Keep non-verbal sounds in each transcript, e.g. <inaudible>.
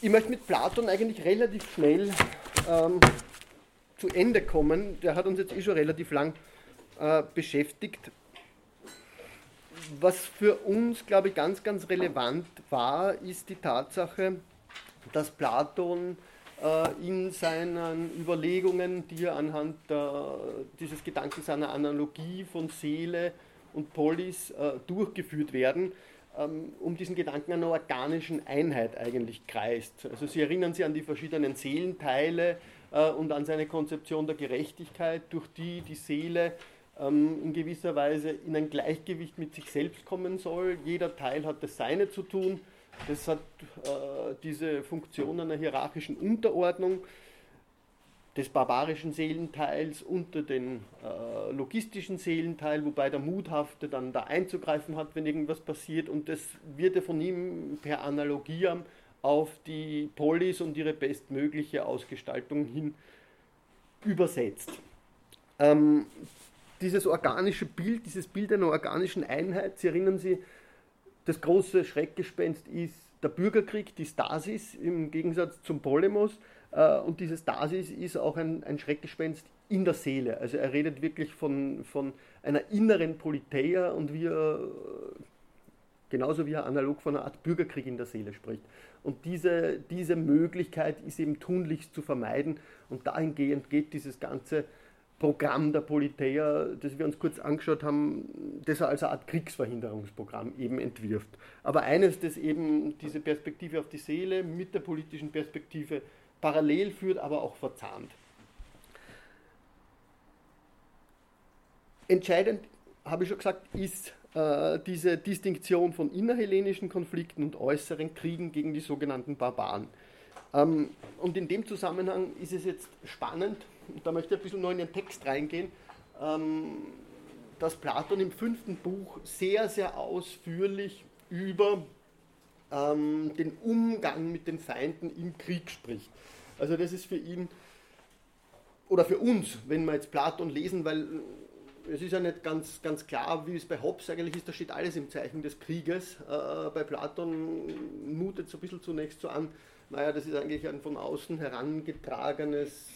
ich möchte mit Platon eigentlich relativ schnell ähm, zu Ende kommen. Der hat uns jetzt eh schon relativ lang äh, beschäftigt. Was für uns, glaube ich, ganz, ganz relevant war, ist die Tatsache, dass Platon äh, in seinen Überlegungen, die er anhand der, dieses Gedankens einer Analogie von Seele und Polis äh, durchgeführt werden, um diesen Gedanken einer organischen Einheit eigentlich kreist. Also Sie erinnern sich an die verschiedenen Seelenteile äh, und an seine Konzeption der Gerechtigkeit, durch die die Seele ähm, in gewisser Weise in ein Gleichgewicht mit sich selbst kommen soll. Jeder Teil hat das Seine zu tun. Das hat äh, diese Funktion einer hierarchischen Unterordnung des barbarischen Seelenteils unter den äh, logistischen Seelenteil, wobei der Muthafte dann da einzugreifen hat, wenn irgendwas passiert. Und das wird ja von ihm per Analogie auf die Polis und ihre bestmögliche Ausgestaltung hin übersetzt. Ähm, dieses organische Bild, dieses Bild einer organischen Einheit, Sie erinnern sich, das große Schreckgespenst ist der Bürgerkrieg, die Stasis im Gegensatz zum Polemos. Äh, und diese Stasis ist auch ein, ein Schreckgespenst in der Seele. Also er redet wirklich von, von einer inneren Politeia und wie er, genauso wie er analog von einer Art Bürgerkrieg in der Seele spricht. Und diese, diese Möglichkeit ist eben tunlichst zu vermeiden und dahingehend geht dieses ganze Programm der Politeia, das wir uns kurz angeschaut haben, das er als eine Art Kriegsverhinderungsprogramm eben entwirft. Aber eines, das eben diese Perspektive auf die Seele mit der politischen Perspektive parallel führt, aber auch verzahnt. Entscheidend, habe ich schon gesagt, ist äh, diese Distinktion von innerhellenischen Konflikten und äußeren Kriegen gegen die sogenannten Barbaren. Ähm, und in dem Zusammenhang ist es jetzt spannend, und da möchte ich ein bisschen noch in den Text reingehen, ähm, dass Platon im fünften Buch sehr, sehr ausführlich über ähm, den Umgang mit den Feinden im Krieg spricht. Also das ist für ihn, oder für uns, wenn wir jetzt Platon lesen, weil es ist ja nicht ganz, ganz klar, wie es bei Hobbes eigentlich ist, da steht alles im Zeichen des Krieges. Äh, bei Platon mutet es ein bisschen zunächst so an, naja, das ist eigentlich ein von außen herangetragenes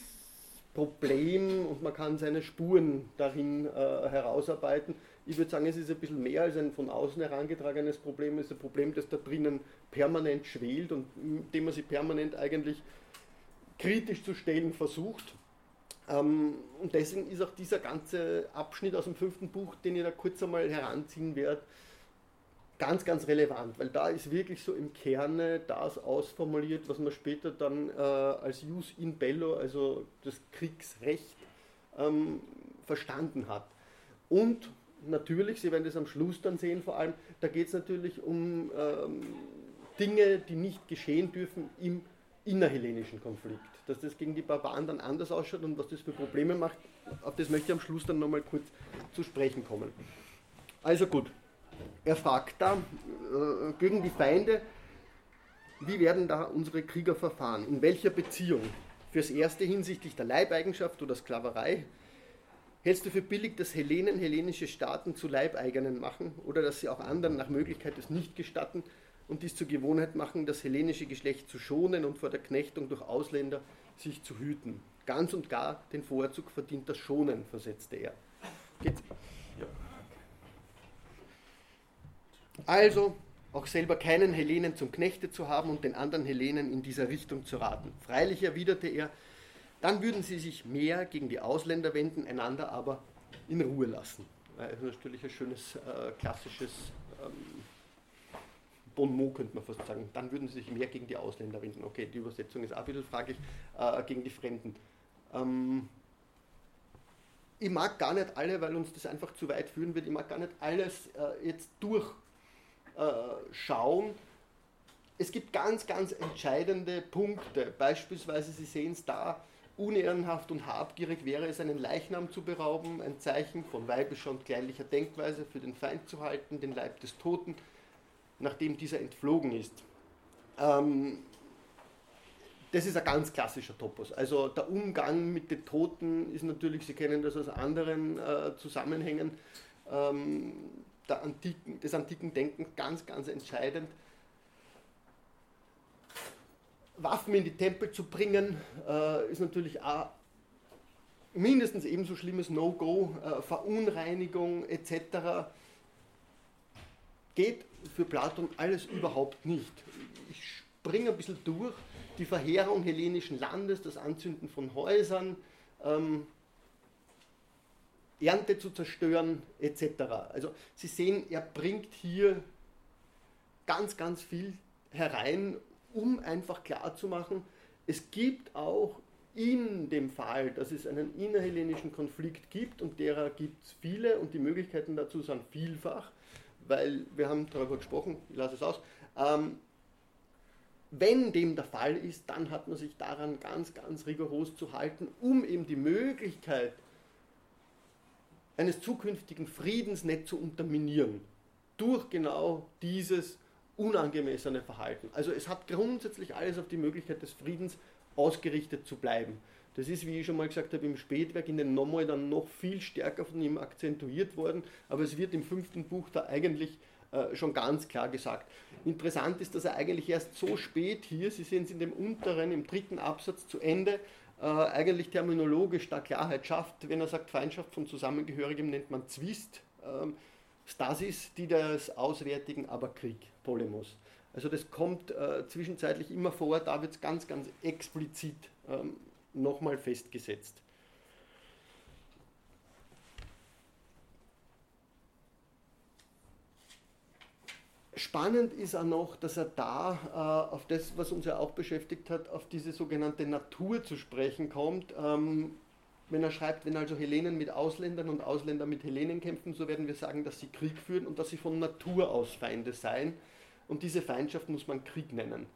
Problem und man kann seine Spuren darin äh, herausarbeiten. Ich würde sagen, es ist ein bisschen mehr als ein von außen herangetragenes Problem, es ist ein Problem, das da drinnen permanent schwelt und dem man sich permanent eigentlich kritisch zu stellen versucht. Ähm, und deswegen ist auch dieser ganze Abschnitt aus dem fünften Buch, den ich da kurz einmal heranziehen werde, ganz, ganz relevant, weil da ist wirklich so im Kerne das ausformuliert, was man später dann äh, als Jus in bello, also das Kriegsrecht, ähm, verstanden hat. Und natürlich, Sie werden das am Schluss dann sehen, vor allem, da geht es natürlich um ähm, Dinge, die nicht geschehen dürfen im innerhellenischen Konflikt. Dass das gegen die Barbaren dann anders ausschaut und was das für Probleme macht, auf das möchte ich am Schluss dann nochmal kurz zu sprechen kommen. Also gut, er fragt da äh, gegen die Feinde, wie werden da unsere Krieger verfahren? In welcher Beziehung? Fürs Erste hinsichtlich der Leibeigenschaft oder Sklaverei. Hältst du für billig, dass Hellenen hellenische Staaten zu Leibeigenen machen oder dass sie auch anderen nach Möglichkeit es nicht gestatten und dies zur Gewohnheit machen, das hellenische Geschlecht zu schonen und vor der Knechtung durch Ausländer sich zu hüten? Ganz und gar den Vorzug verdient das Schonen, versetzte er. Geht's? Ja. Also auch selber keinen Hellenen zum Knechte zu haben und den anderen Hellenen in dieser Richtung zu raten. Freilich erwiderte er, dann würden sie sich mehr gegen die Ausländer wenden, einander aber in Ruhe lassen. Das ist natürlich ein schönes äh, klassisches ähm, Bon mot, könnte man fast sagen. Dann würden sie sich mehr gegen die Ausländer wenden. Okay, die Übersetzung ist auch ein bisschen fraglich, äh, gegen die Fremden. Ähm, ich mag gar nicht alle, weil uns das einfach zu weit führen wird, ich mag gar nicht alles äh, jetzt durch äh. Es gibt ganz, ganz entscheidende Punkte. Beispielsweise, Sie sehen es da, unehrenhaft und habgierig wäre es, einen Leichnam zu berauben, ein Zeichen von weibischer und kleinlicher Denkweise für den Feind zu halten, den Leib des Toten, nachdem dieser entflogen ist. Ähm, das ist ein ganz klassischer Topos. Also der Umgang mit den Toten ist natürlich, Sie kennen das aus anderen äh, Zusammenhängen, ähm, antiken, des antiken Denkens ganz, ganz entscheidend. Waffen in die Tempel zu bringen, äh, ist natürlich auch mindestens ebenso schlimmes No-Go, äh, Verunreinigung etc. Geht für Platon alles überhaupt nicht. Ich springe ein bisschen durch. Die Verheerung hellenischen Landes, das Anzünden von Häusern, ähm, Ernte zu zerstören etc. Also Sie sehen, er bringt hier ganz, ganz viel herein, um einfach klarzumachen, es gibt auch in dem Fall, dass es einen innerhellenischen Konflikt gibt und derer gibt es viele und die Möglichkeiten dazu sind vielfach, weil wir haben darüber gesprochen, ich lasse es aus, ähm, wenn dem der Fall ist, dann hat man sich daran ganz, ganz rigoros zu halten, um eben die Möglichkeit eines zukünftigen Friedens nicht zu unterminieren. Durch genau dieses unangemessene Verhalten. Also es hat grundsätzlich alles auf die Möglichkeit des Friedens ausgerichtet zu bleiben. Das ist, wie ich schon mal gesagt habe, im Spätwerk in den Nommel dann noch viel stärker von ihm akzentuiert worden, aber es wird im fünften Buch da eigentlich äh, schon ganz klar gesagt. Interessant ist, dass er eigentlich erst so spät hier, Sie sehen es in dem unteren, im dritten Absatz zu Ende, äh, eigentlich terminologisch da Klarheit schafft. Wenn er sagt, Feindschaft von Zusammengehörigem nennt man Zwist, ähm, Stasis, die des Auswärtigen, aber Krieg, Polemos. Also das kommt äh, zwischenzeitlich immer vor, da wird es ganz, ganz explizit ähm, nochmal festgesetzt. Spannend ist auch noch, dass er da äh, auf das, was uns ja auch beschäftigt hat, auf diese sogenannte Natur zu sprechen kommt. Ähm, wenn er schreibt, wenn also Hellenen mit Ausländern und Ausländer mit Hellenen kämpfen, so werden wir sagen, dass sie Krieg führen und dass sie von Natur aus Feinde seien. Und diese Feindschaft muss man Krieg nennen.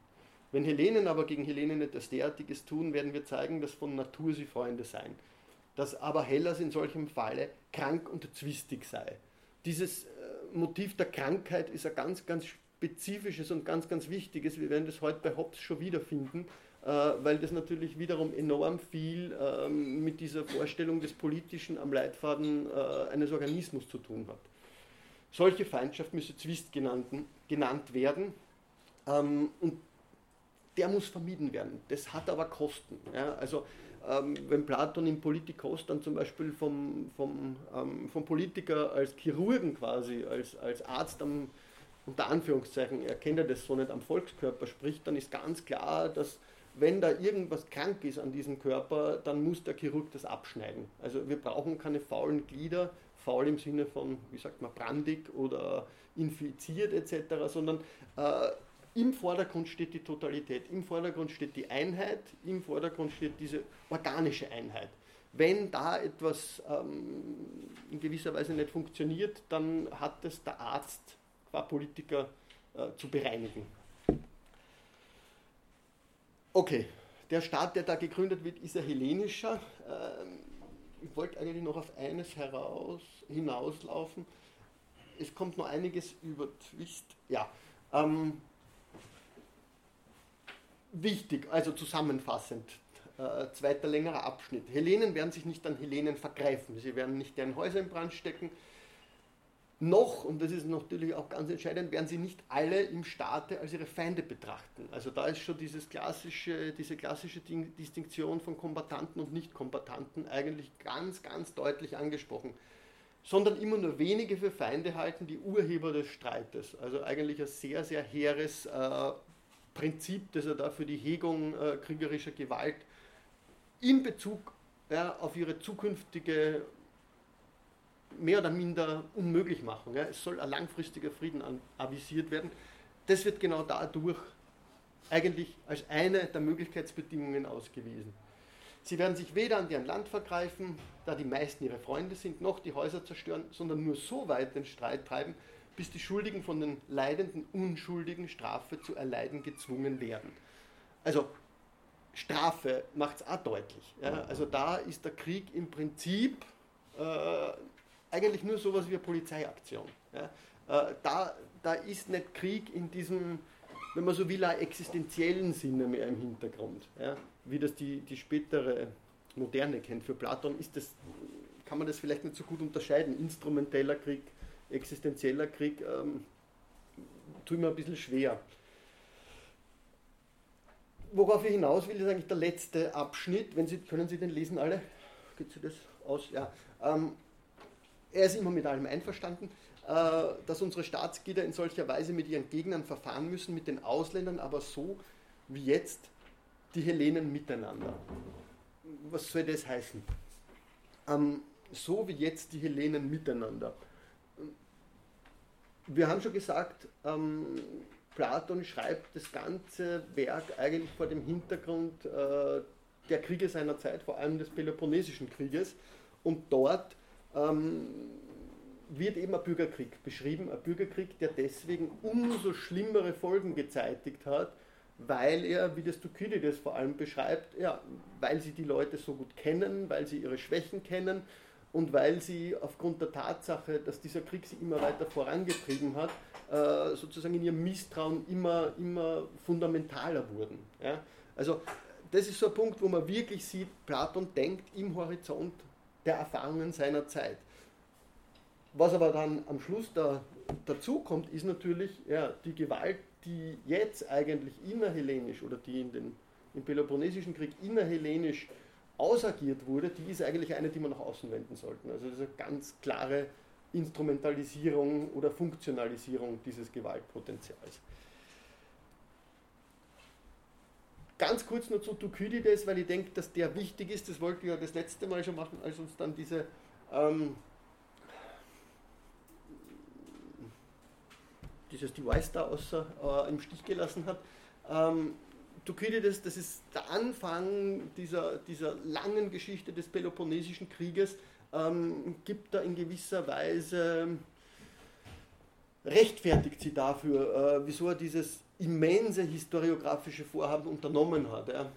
Wenn Hellenen aber gegen Hellenen etwas derartiges tun, werden wir zeigen, dass von Natur sie Freunde seien. Dass aber Hellas in solchem Falle krank und zwistig sei. Dieses äh, Motiv der Krankheit ist ein ganz, ganz spezifisches und ganz, ganz wichtiges. Wir werden das heute bei Hobbes schon wiederfinden, äh, weil das natürlich wiederum enorm viel ähm, mit dieser Vorstellung des Politischen am Leitfaden äh, eines Organismus zu tun hat. Solche Feindschaft müsse Zwist genannt, genannt werden ähm, und der muss vermieden werden. Das hat aber Kosten. Ja? Also ähm, wenn Platon im Politikos dann zum Beispiel vom, vom, vom Politiker als Chirurgen quasi, als, als Arzt am, unter Anführungszeichen, er kennt ja das so nicht am Volkskörper spricht, dann ist ganz klar, dass wenn da irgendwas krank ist an diesem Körper, dann muss der Chirurg das abschneiden. Also wir brauchen keine faulen Glieder, faul im Sinne von, wie sagt man, brandig oder infiziert etc., sondern äh, im Vordergrund steht die Totalität, im Vordergrund steht die Einheit, im Vordergrund steht diese organische Einheit. Wenn da etwas ähm, in gewisser Weise nicht funktioniert, dann hat es der Arzt qua Politiker äh, zu bereinigen. Okay, der Staat, der da gegründet wird, ist ein hellenischer. Ähm, ich wollte eigentlich noch auf eines heraus, hinauslaufen. Es kommt noch einiges über Twist. Ja, ähm, wichtig, also zusammenfassend, äh, zweiter längerer Abschnitt. Hellenen werden sich nicht an Hellenen vergreifen. Sie werden nicht deren Häuser in Brand stecken noch, und das ist natürlich auch ganz entscheidend, werden sie nicht alle im Staate als ihre Feinde betrachten. Also da ist schon dieses klassische, diese klassische Distinktion von Kombatanten und Nicht-Kombatanten eigentlich ganz, ganz deutlich angesprochen. Sondern immer nur wenige für Feinde halten, die Urheber des Streites. Also eigentlich ein sehr, sehr hehres äh, Prinzip, das er da für die Hegung äh, kriegerischer Gewalt in Bezug ja, auf ihre zukünftige mehr oder minder unmöglich machen. Ja. Es soll ein langfristiger Frieden an, avisiert werden. Das wird genau dadurch eigentlich als eine der Möglichkeitsbedingungen ausgewiesen. Sie werden sich weder an deren Land vergreifen, da die meisten ihre Freunde sind, noch die Häuser zerstören, sondern nur so weit den Streit treiben, bis die Schuldigen von den leidenden Unschuldigen Strafe zu erleiden gezwungen werden. Also Strafe macht es auch deutlich. Ja? Also da ist der Krieg im Prinzip äh, eigentlich nur sowas wie eine Polizeiaktion. Ja. Äh, da, da ist nicht Krieg in diesem, wenn man so will, existenziellen Sinne mehr im Hintergrund. Ja. Wie das die, die spätere Moderne kennt. Für Platon ist das, kann man das vielleicht nicht so gut unterscheiden. Instrumenteller Krieg, existenzieller Krieg, ähm, tut mir ein bisschen schwer. worauf ich hinaus will, ist eigentlich der letzte Abschnitt. Wenn Sie, können Sie den lesen alle? Geht Sie das aus? Ja. Ähm, er ist immer mit allem einverstanden, äh, dass unsere Staatsglieder in solcher Weise mit ihren Gegnern verfahren müssen, mit den Ausländern, aber so wie jetzt die Hellenen miteinander. Was soll das heißen? Ähm, so wie jetzt die Hellenen miteinander. Wir haben schon gesagt, ähm, Platon schreibt das ganze Werk eigentlich vor dem Hintergrund äh, der Kriege seiner Zeit, vor allem des Peloponnesischen Krieges. Und dort ähm, wird eben ein Bürgerkrieg beschrieben, ein Bürgerkrieg, der deswegen umso schlimmere Folgen gezeitigt hat, weil er, wie das Thukydides vor allem beschreibt, ja, weil sie die Leute so gut kennen, weil sie ihre Schwächen kennen und weil sie aufgrund der Tatsache, dass dieser Krieg sie immer weiter vorangetrieben hat, äh, sozusagen in ihrem Misstrauen immer, immer fundamentaler wurden. Ja? Also das ist so ein Punkt, wo man wirklich sieht, Platon denkt im Horizont der Erfahrungen seiner Zeit. Was aber dann am Schluss da, dazu kommt, ist natürlich ja, die Gewalt, die jetzt eigentlich innerhellenisch oder die in den, im Peloponnesischen Krieg innerhellenisch ausagiert wurde, die ist eigentlich eine, die man nach außen wenden sollten. Also das ist eine ganz klare Instrumentalisierung oder Funktionalisierung dieses Gewaltpotenzials. Ganz kurz nur zu Thukydides, weil ich denke, dass der wichtig ist. Das wollte ich ja das letzte Mal schon machen, als uns dann diese ähm, dieses Device da außer, äh, im Stich gelassen hat. Ähm, Thukydides, das ist der Anfang dieser, dieser langen Geschichte des Peloponnesischen Krieges, ähm, gibt da in gewisser Weise, rechtfertigt sie dafür, äh, wieso er dieses immense historiografische Vorhaben unternommen hat. Ja.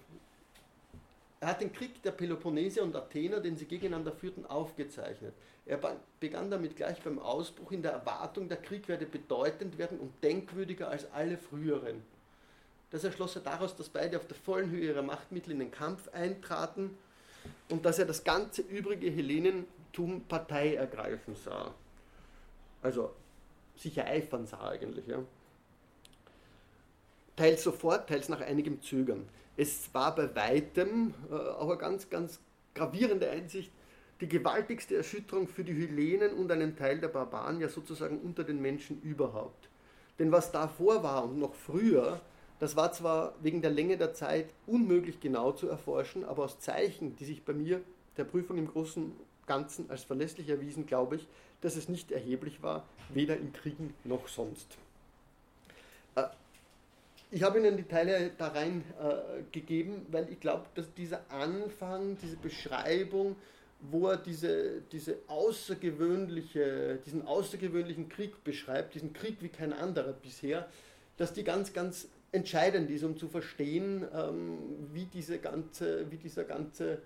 Er hat den Krieg der Peloponnese und Athener, den sie gegeneinander führten, aufgezeichnet. Er begann damit gleich beim Ausbruch in der Erwartung, der Krieg werde bedeutend werden und denkwürdiger als alle früheren. Das erschloss er daraus, dass beide auf der vollen Höhe ihrer Machtmittel in den Kampf eintraten und dass er das ganze übrige Hellenentum Partei ergreifen sah. Also sich ereifern sah eigentlich. Ja. Teils sofort, teils nach einigem Zögern. Es war bei weitem äh, auch eine ganz, ganz gravierende Einsicht, die gewaltigste Erschütterung für die Hellenen und einen Teil der Barbaren, ja sozusagen unter den Menschen überhaupt. Denn was davor war und noch früher, das war zwar wegen der Länge der Zeit unmöglich genau zu erforschen, aber aus Zeichen, die sich bei mir der Prüfung im Großen Ganzen als verlässlich erwiesen, glaube ich, dass es nicht erheblich war, weder in Kriegen noch sonst. Äh, ich habe Ihnen die Teile da rein äh, gegeben, weil ich glaube, dass dieser Anfang, diese Beschreibung, wo er diese, diese außergewöhnliche, diesen außergewöhnlichen Krieg beschreibt, diesen Krieg wie kein anderer bisher, dass die ganz, ganz entscheidend ist, um zu verstehen, ähm, wie, diese ganze, wie dieser ganze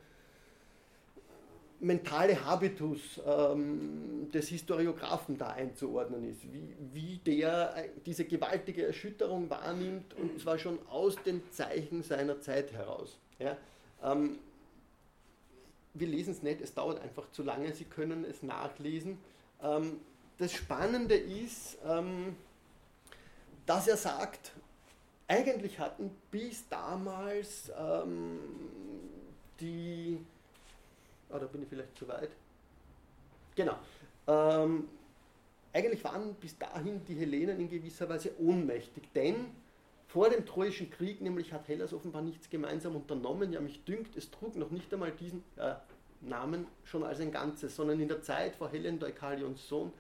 mentale Habitus ähm, des Historiographen da einzuordnen ist, wie, wie der äh, diese gewaltige Erschütterung wahrnimmt und zwar schon aus den Zeichen seiner Zeit heraus. Ja? Ähm, wir lesen es nicht, es dauert einfach zu lange, Sie können es nachlesen. Ähm, das Spannende ist, ähm, dass er sagt, eigentlich hatten bis damals ähm, die, oh, da bin ich vielleicht zu weit, genau, ähm, eigentlich waren bis dahin die Hellenen in gewisser Weise ohnmächtig, denn vor dem Troischen Krieg nämlich hat Hellas offenbar nichts gemeinsam unternommen. Ja, mich dünkt, es trug noch nicht einmal diesen äh, Namen schon als ein Ganzes, sondern in der Zeit vor Helen Deukalions Sohn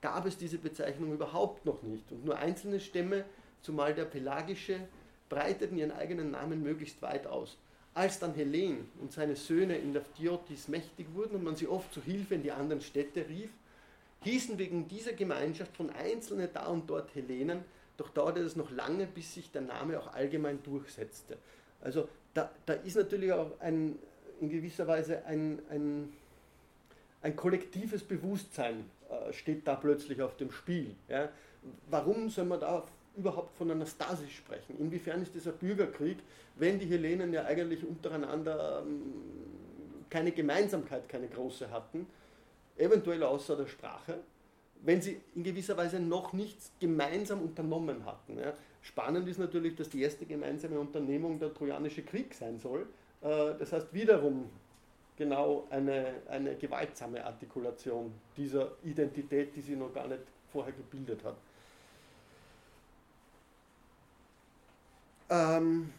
gab es diese Bezeichnung überhaupt noch nicht. Und nur einzelne Stämme, zumal der pelagische, breiteten ihren eigenen Namen möglichst weit aus. Als dann Helen und seine Söhne in der Phthiotis mächtig wurden und man sie oft zu Hilfe in die anderen Städte rief, hießen wegen dieser Gemeinschaft von Einzelnen da und dort Hellenen, doch dauerte es noch lange, bis sich der Name auch allgemein durchsetzte. Also da, da ist natürlich auch ein, in gewisser Weise ein, ein, ein kollektives Bewusstsein äh, steht da plötzlich auf dem Spiel. Ja? Warum soll man da überhaupt von einer Stasis sprechen? Inwiefern ist ein Bürgerkrieg, wenn die Hellenen ja eigentlich untereinander ähm, keine Gemeinsamkeit, keine große hatten, eventuell außer der Sprache? wenn sie in gewisser Weise noch nichts gemeinsam unternommen hatten. Ja. Spannend ist natürlich, dass die erste gemeinsame Unternehmung der Trojanische Krieg sein soll. Äh, das heißt wiederum genau eine, eine gewaltsame Artikulation dieser Identität, die sie noch gar nicht vorher gebildet hat. Ähm,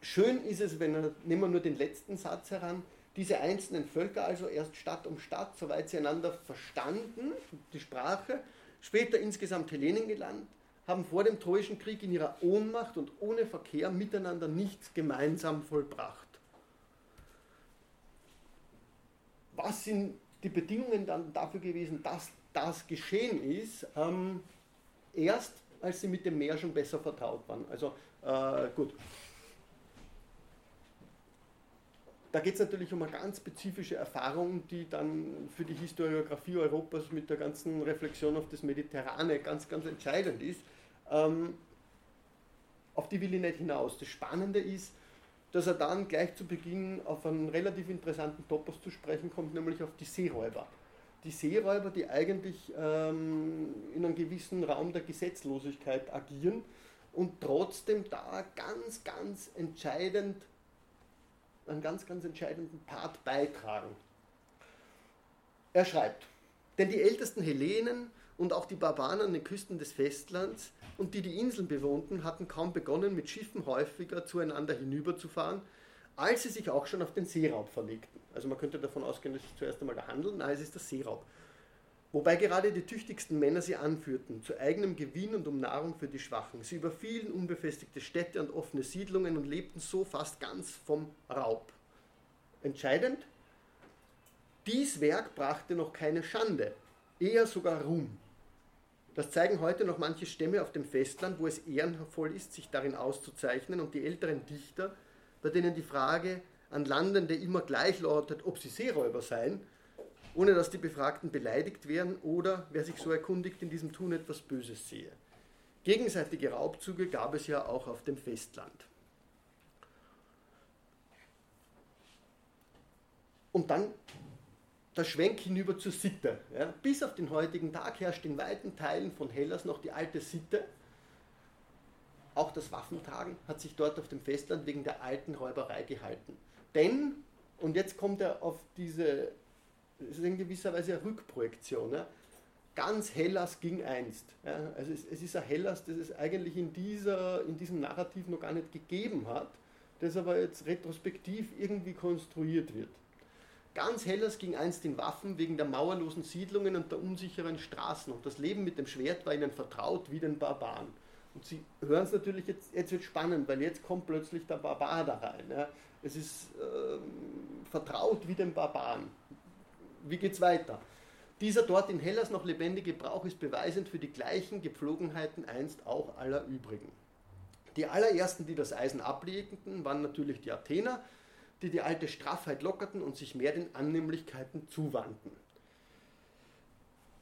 schön ist es, wenn wir, nehmen wir nur den letzten Satz heran, diese einzelnen Völker also erst Stadt um Stadt, soweit sie einander verstanden, die Sprache, später insgesamt Hellenen gelernt, haben vor dem Troischen Krieg in ihrer Ohnmacht und ohne Verkehr miteinander nichts gemeinsam vollbracht. Was sind die Bedingungen dann dafür gewesen, dass das geschehen ist? Ähm, erst als sie mit dem Meer schon besser vertraut waren. Also äh, gut. Da geht es natürlich um eine ganz spezifische Erfahrung, die dann für die Historiografie Europas mit der ganzen Reflexion auf das Mediterrane ganz, ganz entscheidend ist. Ähm, auf die will ich nicht hinaus. Das Spannende ist, dass er dann gleich zu Beginn auf einen relativ interessanten Topos zu sprechen kommt, nämlich auf die Seeräuber die Seeräuber, die eigentlich ähm, in einem gewissen Raum der Gesetzlosigkeit agieren und trotzdem da ganz, ganz entscheidend, einen ganz, ganz entscheidenden Part beitragen. Er schreibt, denn die ältesten Hellenen und auch die Barbaren an den Küsten des Festlands und die die Inseln bewohnten, hatten kaum begonnen, mit Schiffen häufiger zueinander hinüberzufahren, als sie sich auch schon auf den Seeraub verlegten. Also man könnte davon ausgehen, dass es zuerst einmal der Handel, nein, es ist der Seeraub. Wobei gerade die tüchtigsten Männer sie anführten, zu eigenem Gewinn und um Nahrung für die Schwachen. Sie überfielen unbefestigte Städte und offene Siedlungen und lebten so fast ganz vom Raub. Entscheidend, dies Werk brachte noch keine Schande, eher sogar Ruhm. Das zeigen heute noch manche Stämme auf dem Festland, wo es ehrenvoll ist, sich darin auszuzeichnen und die älteren Dichter, bei denen die Frage an Landende immer gleich lautet, ob sie Seeräuber seien, ohne dass die Befragten beleidigt werden oder, wer sich so erkundigt, in diesem Tun etwas Böses sehe. Gegenseitige Raubzüge gab es ja auch auf dem Festland. Und dann der Schwenk hinüber zur Sitte. Ja. Bis auf den heutigen Tag herrscht in weiten Teilen von Hellas noch die alte Sitte, auch das Waffentragen hat sich dort auf dem Festland wegen der alten Räuberei gehalten. Denn, und jetzt kommt er auf diese, das ist in gewisser Weise eine Rückprojektion, ja, ganz Hellas ging einst. Ja, also es, es, ist ein Hellas, das es eigentlich in, dieser, in diesem Narrativ noch gar nicht gegeben hat, das aber jetzt retrospektiv irgendwie konstruiert wird. Ganz Hellas ging einst in Waffen wegen der mauerlosen Siedlungen und der unsicheren Straßen und das Leben mit dem Schwert war ihnen vertraut wie den Barbaren. Und Sie hören es natürlich jetzt, jetzt wird spannend, weil jetzt kommt plötzlich der Barbar da rein. Ja. Es ist ähm, vertraut wie den Barbaren. Wie geht es weiter? Dieser dort in Hellas noch lebendige Brauch ist beweisend für die gleichen Gepflogenheiten einst auch aller übrigen. Die allerersten, die das Eisen ablegten, waren natürlich die Athener, die die alte Straffheit lockerten und sich mehr den Annehmlichkeiten zuwandten.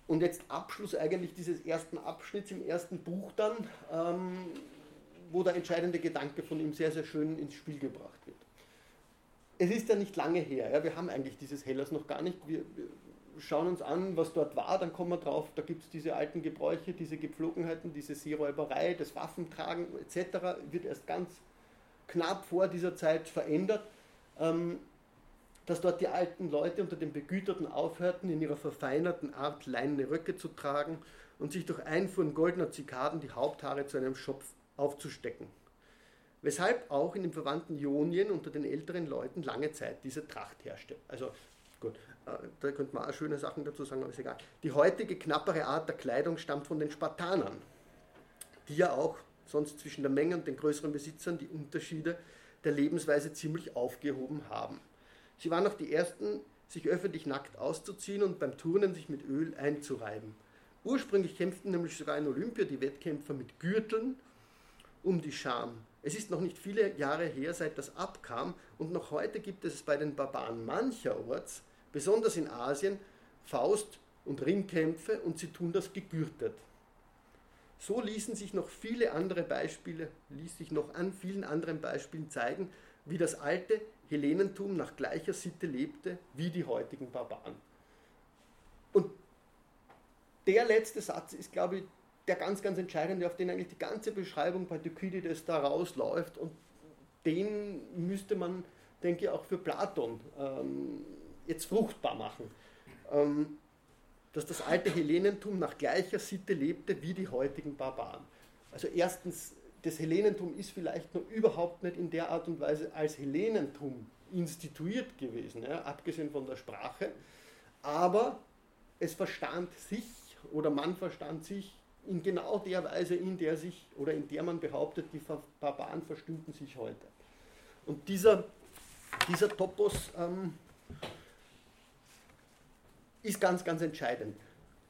Und jetzt Abschluss eigentlich dieses ersten Abschnitts im ersten Buch dann, ähm, wo der entscheidende Gedanke von ihm sehr, sehr schön ins Spiel gebracht wird. Es ist ja nicht lange her, ja, wir haben eigentlich dieses Hellas noch gar nicht. Wir, wir schauen uns an, was dort war, dann kommen wir drauf, da gibt es diese alten Gebräuche, diese Gepflogenheiten, diese Seeräuberei, das Waffentragen etc. wird erst ganz knapp vor dieser Zeit verändert. Ähm, dass dort die alten Leute unter den Begüterten aufhörten, in ihrer verfeinerten Art leinene Röcke zu tragen und sich durch Einfuhren goldener Zikaden die Haupthaare zu einem Schopf aufzustecken. Weshalb auch in den verwandten Ionien unter den älteren Leuten lange Zeit diese Tracht herrschte. Also gut, äh, da könnte man auch schöne Sachen dazu sagen, aber ist egal. Die heutige knappere Art der Kleidung stammt von den Spartanern, die ja auch sonst zwischen der Menge und den größeren Besitzern die Unterschiede der Lebensweise ziemlich aufgehoben haben. Sie waren auch die Ersten, sich öffentlich nackt auszuziehen und beim Turnen sich mit Öl einzureiben. Ursprünglich kämpften nämlich sogar in Olympia die Wettkämpfer mit Gürteln um die Scham. Es ist noch nicht viele Jahre her, seit das abkam, und noch heute gibt es bei den Barbaren mancherorts, besonders in Asien, Faust- und Ringkämpfe und sie tun das gegürtet. So ließen sich noch viele andere Beispiele, ließ sich noch an vielen anderen Beispielen zeigen, wie das alte Hellenentum nach gleicher Sitte lebte wie die heutigen Barbaren. Und der letzte Satz ist, glaube ich, der ganz, ganz entscheidende, auf den eigentlich die ganze Beschreibung bei Thukydides da rausläuft und den müsste man, denke ich, auch für Platon ähm, jetzt fruchtbar machen. Ähm, dass das alte Hellenentum nach gleicher Sitte lebte wie die heutigen Barbaren. Also erstens, das Hellenentum ist vielleicht noch überhaupt nicht in der Art und Weise als Hellenentum instituiert gewesen, ja, abgesehen von der Sprache, aber es verstand sich oder man verstand sich in genau der Weise, in der sich oder in der man behauptet, die Barbaren verstünden sich heute. Und dieser, dieser Topos ähm, ist ganz, ganz entscheidend.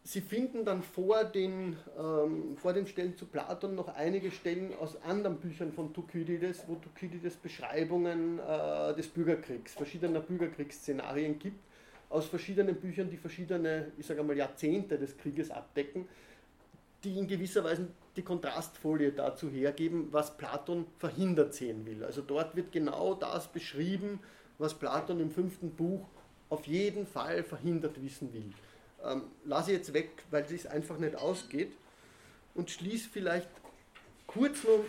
Sie finden dann vor den, ähm, vor den Stellen zu Platon noch einige Stellen aus anderen Büchern von Thukydides, wo Thukydides Beschreibungen äh, des Bürgerkriegs, verschiedener Bürgerkriegsszenarien gibt, aus verschiedenen Büchern, die verschiedene, ich sage mal, Jahrzehnte des Krieges abdecken, die in gewisser Weise die Kontrastfolie dazu hergeben, was Platon verhindert sehen will. Also dort wird genau das beschrieben, was Platon im fünften Buch auf jeden Fall verhindert wissen will. Ähm, lasse ich jetzt weg, weil es einfach nicht ausgeht und schließe vielleicht kurz noch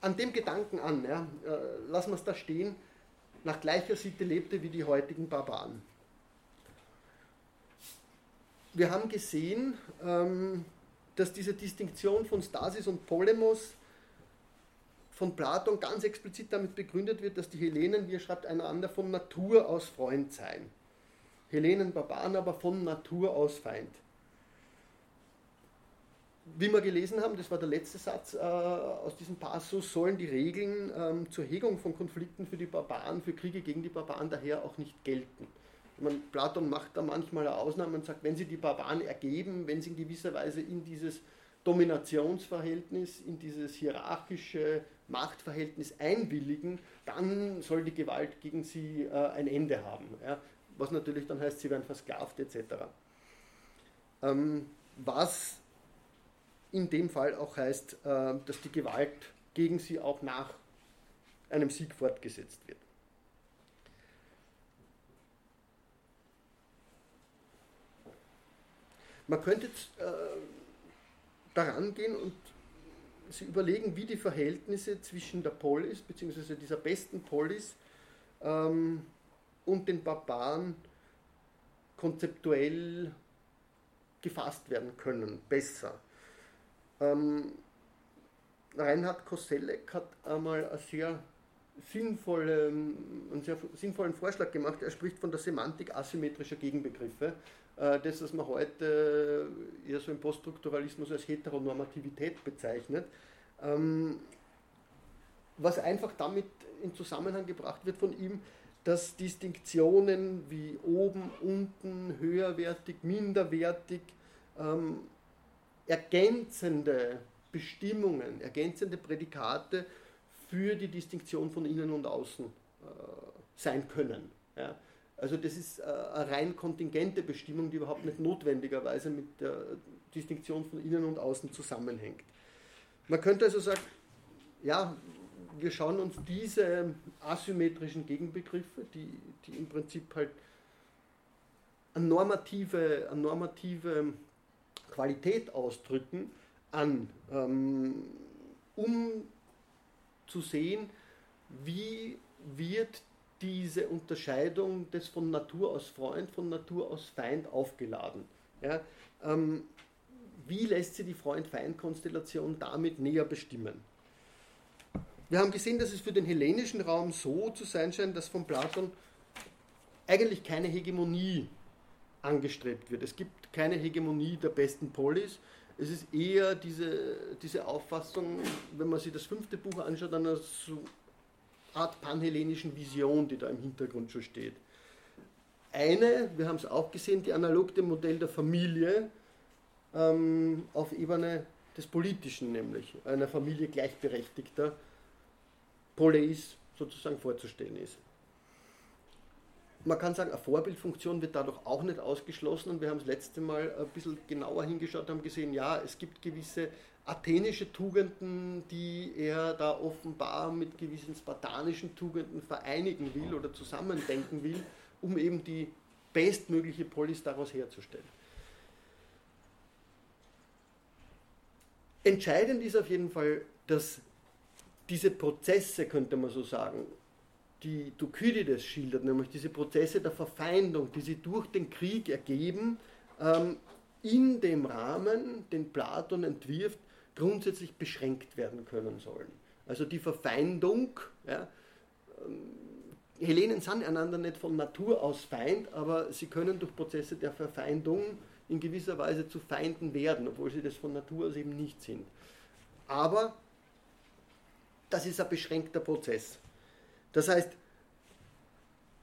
an dem Gedanken an, ja, äh, lassen wir es da stehen, nach gleicher Sitte lebte wie die heutigen Barbaren. Wir haben gesehen, ähm, dass diese Distinktion von Stasis und Polemos von Platon ganz explizit damit begründet wird, dass die Hellenen, wie er schreibt, einander von Natur aus Freund seien. Hellenen, Barbaren aber von Natur aus Feind. Wie wir gelesen haben, das war der letzte Satz äh, aus diesem Passus, sollen die Regeln ähm, zur Hegung von Konflikten für die Barbaren, für Kriege gegen die Barbaren daher auch nicht gelten. Meine, Platon macht da manchmal eine Ausnahme und sagt, wenn sie die Barbaren ergeben, wenn sie in gewisser Weise in dieses Dominationsverhältnis, in dieses hierarchische Machtverhältnis einwilligen, dann soll die Gewalt gegen sie äh, ein Ende haben. Ja? Was natürlich dann heißt, sie werden versklavt etc. Ähm, was in dem Fall auch heißt, äh, dass die Gewalt gegen sie auch nach einem Sieg fortgesetzt wird. Man könnte jetzt äh, daran gehen und Sie überlegen, wie die Verhältnisse zwischen der Polis, beziehungsweise dieser besten Polis ähm, und den Barbaren konzeptuell gefasst werden können, besser. Ähm, Reinhard Koselleck hat einmal eine sehr sinnvolle, einen sehr sinnvollen Vorschlag gemacht. Er spricht von der Semantik asymmetrischer Gegenbegriffe. Äh, das, was man heute eher so im Poststrukturalismus als Heteronormativität bezeichnet, ähm, was einfach damit in Zusammenhang gebracht wird von ihm, dass Distinktionen wie oben, unten, höherwertig, minderwertig, ähm, ergänzende Bestimmungen, ergänzende Prädikate für die Distinktion von innen und außen äh, sein können. Ja. Also das ist äh, eine rein kontingente Bestimmung, die überhaupt nicht notwendigerweise mit der Distinktion von innen und außen zusammenhängt. Man könnte also sagen, ja, wir schauen uns diese asymmetrischen Gegenbegriffe, die, die im Prinzip halt eine normative, eine normative Qualität ausdrücken, an, ähm, um zu sehen, wie wird diese Unterscheidung des von Natur aus Freund, von Natur aus Feind aufgeladen. Ja, ähm, wie lässt sich die Freund-Feind-Konstellation damit näher bestimmen? Wir haben gesehen, dass es für den hellenischen Raum so zu sein scheint, dass von Platon eigentlich keine Hegemonie angestrebt wird. Es gibt keine Hegemonie der besten Polis. Es ist eher diese, diese Auffassung, wenn man sich das fünfte Buch anschaut, einer so Art panhellenischen Vision, die da im Hintergrund schon steht. Eine, wir haben es auch gesehen, die analog dem Modell der Familie ähm, auf Ebene des Politischen, nämlich einer Familie gleichberechtigter Poleis sozusagen vorzustellen ist. Man kann sagen, eine Vorbildfunktion wird dadurch auch nicht ausgeschlossen und wir haben das letzte Mal ein bisschen genauer hingeschaut haben gesehen, ja, es gibt gewisse athenische Tugenden, die er da offenbar mit gewissen spartanischen Tugenden vereinigen will oder zusammendenken will, um eben die bestmögliche Polis daraus herzustellen. Entscheidend ist auf jeden Fall, dass diese Prozesse, könnte man so sagen, die Thukydides schildert, nämlich diese Prozesse der Verfeindung, die sich durch den Krieg ergeben, ähm, in dem Rahmen, den Platon entwirft, grundsätzlich beschränkt werden können sollen. Also die Verfeindung, ja, ähm, Hellenen sind einander nicht von Natur aus Feind, aber sie können durch Prozesse der Verfeindung in gewisser Weise zu Feinden werden, obwohl sie das von Natur aus eben nicht sind. Aber das ist ein beschränkter Prozess. Das heißt,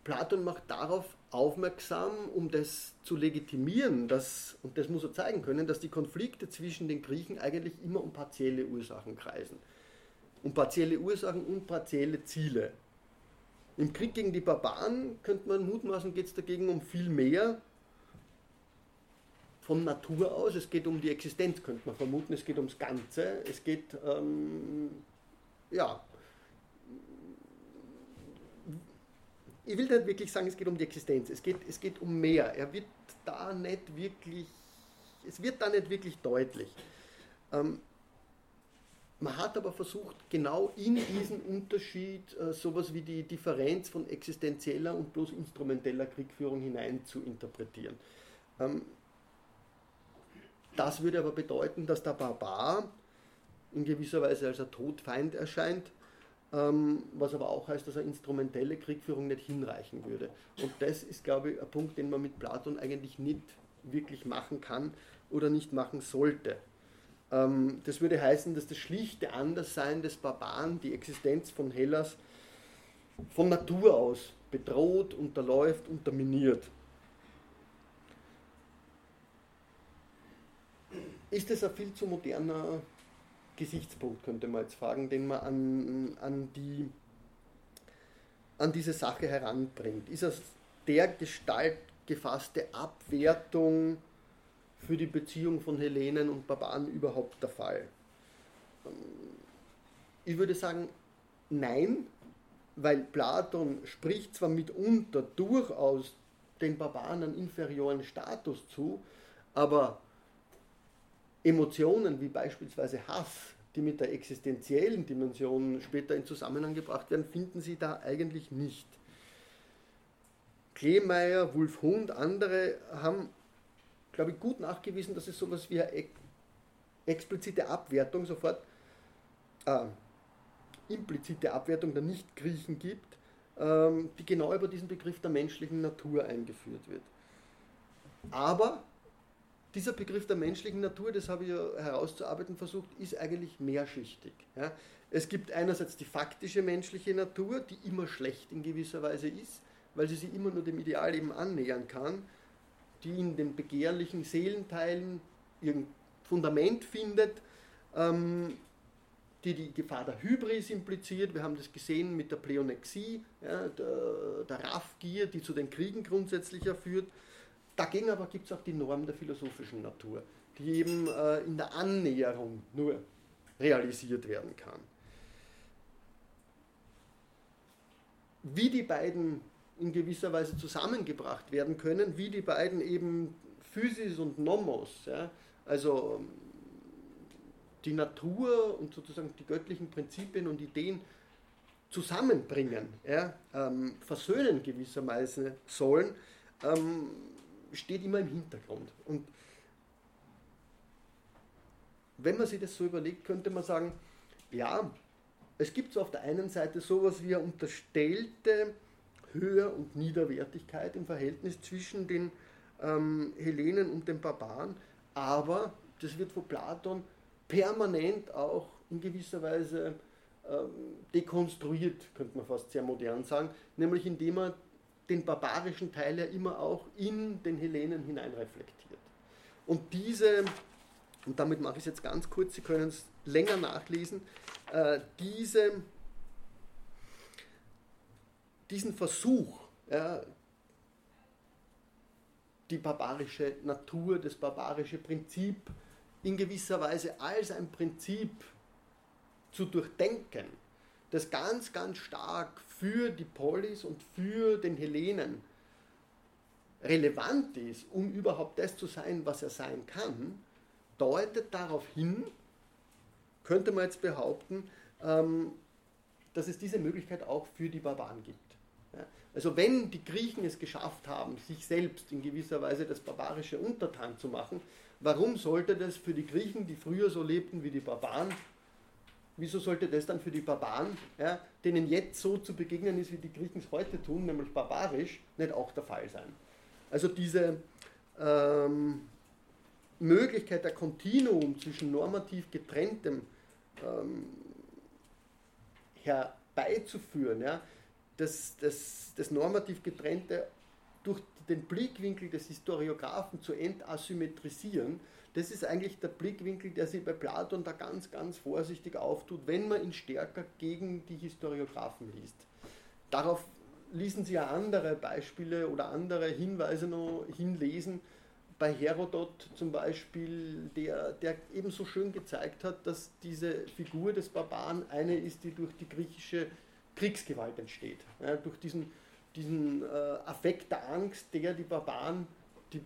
Platon macht darauf aufmerksam, um das zu legitimieren, dass, und das muss er zeigen können, dass die Konflikte zwischen den Griechen eigentlich immer um partielle Ursachen kreisen. Um partielle Ursachen und partielle Ziele. Im Krieg gegen die Barbaren könnte man mutmaßen, geht es dagegen um viel mehr von Natur aus. Es geht um die Existenz, könnte man vermuten. Es geht ums Ganze. Es geht, ähm, ja, ich will nicht wirklich sagen, es geht um die Existenz. Es geht, es geht um mehr. Er wird da nicht wirklich, es wird da nicht wirklich deutlich. Ähm, man hat aber versucht, genau in diesen Unterschied äh, sowas wie die Differenz von existenzieller und bloß instrumenteller Kriegführung hinein zu interpretieren. Ähm, das würde aber bedeuten, dass der Barbar in gewisser Weise als ein Todfeind erscheint, ähm, was aber auch heißt, dass eine instrumentelle Kriegführung nicht hinreichen würde. Und das ist, glaube ich, ein Punkt, den man mit Platon eigentlich nicht wirklich machen kann oder nicht machen sollte. Ähm, das würde heißen, dass das schlichte Anderssein des Barbaren die Existenz von Hellas von Natur aus bedroht, unterläuft, unterminiert. Ist es ein viel zu moderner Gesichtspunkt, könnte man jetzt fragen, den man an, an, die, an diese Sache heranbringt? Ist es der Gestalt gefasste Abwertung für die Beziehung von Hellenen und Barbaren überhaupt der Fall? Ich würde sagen, nein, weil Platon spricht zwar mitunter durchaus den Barbaren einen inferioren Status zu, aber Emotionen wie beispielsweise Hass, die mit der existenziellen Dimension später in Zusammenhang gebracht werden, finden Sie da eigentlich nicht. Kleemeyer, Wulf Hund, andere haben glaube ich, gut nachgewiesen, dass es sowas wie eine explizite Abwertung sofort, äh, implizite Abwertung der Nicht-Griechen gibt, ähm, die genau über diesen Begriff der menschlichen Natur eingeführt wird. Aber dieser Begriff der menschlichen Natur, das habe ich ja herauszuarbeiten versucht, ist eigentlich mehrschichtig. Ja. Es gibt einerseits die faktische menschliche Natur, die immer schlecht in gewisser Weise ist, weil sie sich immer nur dem Ideal eben annähern kann die in den begehrlichen Seelenteilen ihr Fundament findet, ähm, die die Gefahr der Hybris impliziert. Wir haben das gesehen mit der Pleonexie, ja, der, der Raffgier, die zu den Kriegen grundsätzlich führt. Dagegen aber gibt es auch die Norm der philosophischen Natur, die eben äh, in der Annäherung nur realisiert werden kann. Wie die beiden in gewisser Weise zusammengebracht werden können, wie die beiden eben Physis und Nomos, ja, also die Natur und sozusagen die göttlichen Prinzipien und Ideen zusammenbringen, ja, ähm, versöhnen gewisserweise sollen, ähm, steht immer im Hintergrund. Und wenn man sich das so überlegt, könnte man sagen, ja, es gibt so auf der einen Seite sowas wie eine unterstellte Höher- und Niederwertigkeit im Verhältnis zwischen den ähm, Hellenen und den Barbaren, aber das wird von Platon permanent auch in gewisser Weise ähm, dekonstruiert, könnte man fast sehr modern sagen, nämlich indem er den barbarischen Teil ja immer auch in den Hellenen hineinreflektiert. Und diese, und damit mache ich es jetzt ganz kurz, Sie können es länger nachlesen, äh, diese diesen Versuch, ja, die barbarische Natur, das barbarische Prinzip in gewisser Weise als ein Prinzip zu durchdenken, das ganz, ganz stark für die Polis und für den Hellenen relevant ist, um überhaupt das zu sein, was er sein kann, deutet darauf hin, könnte man jetzt behaupten, ähm, dass es diese Möglichkeit auch für die Barbaren gibt. Also wenn die Griechen es geschafft haben, sich selbst in gewisser Weise das barbarische Untertan zu machen, warum sollte das für die Griechen, die früher so lebten wie die Barbaren, wieso sollte das dann für die Barbaren, ja, denen jetzt so zu begegnen ist, wie die Griechen es heute tun, nämlich barbarisch, nicht auch der Fall sein? Also diese ähm, Möglichkeit der Kontinuum zwischen normativ getrenntem ähm, herbeizuführen, ja, das, das, das normativ getrennte durch den Blickwinkel des Historiographen zu entasymmetrisieren, das ist eigentlich der Blickwinkel, der sich bei Platon da ganz, ganz vorsichtig auftut, wenn man ihn stärker gegen die Historiographen liest. Darauf ließen Sie ja andere Beispiele oder andere Hinweise noch hinlesen. Bei Herodot zum Beispiel, der, der ebenso schön gezeigt hat, dass diese Figur des Barbaren eine ist, die durch die griechische Kriegsgewalt entsteht. Ja, durch diesen, diesen äh, Affekt der Angst, der die Barbaren, die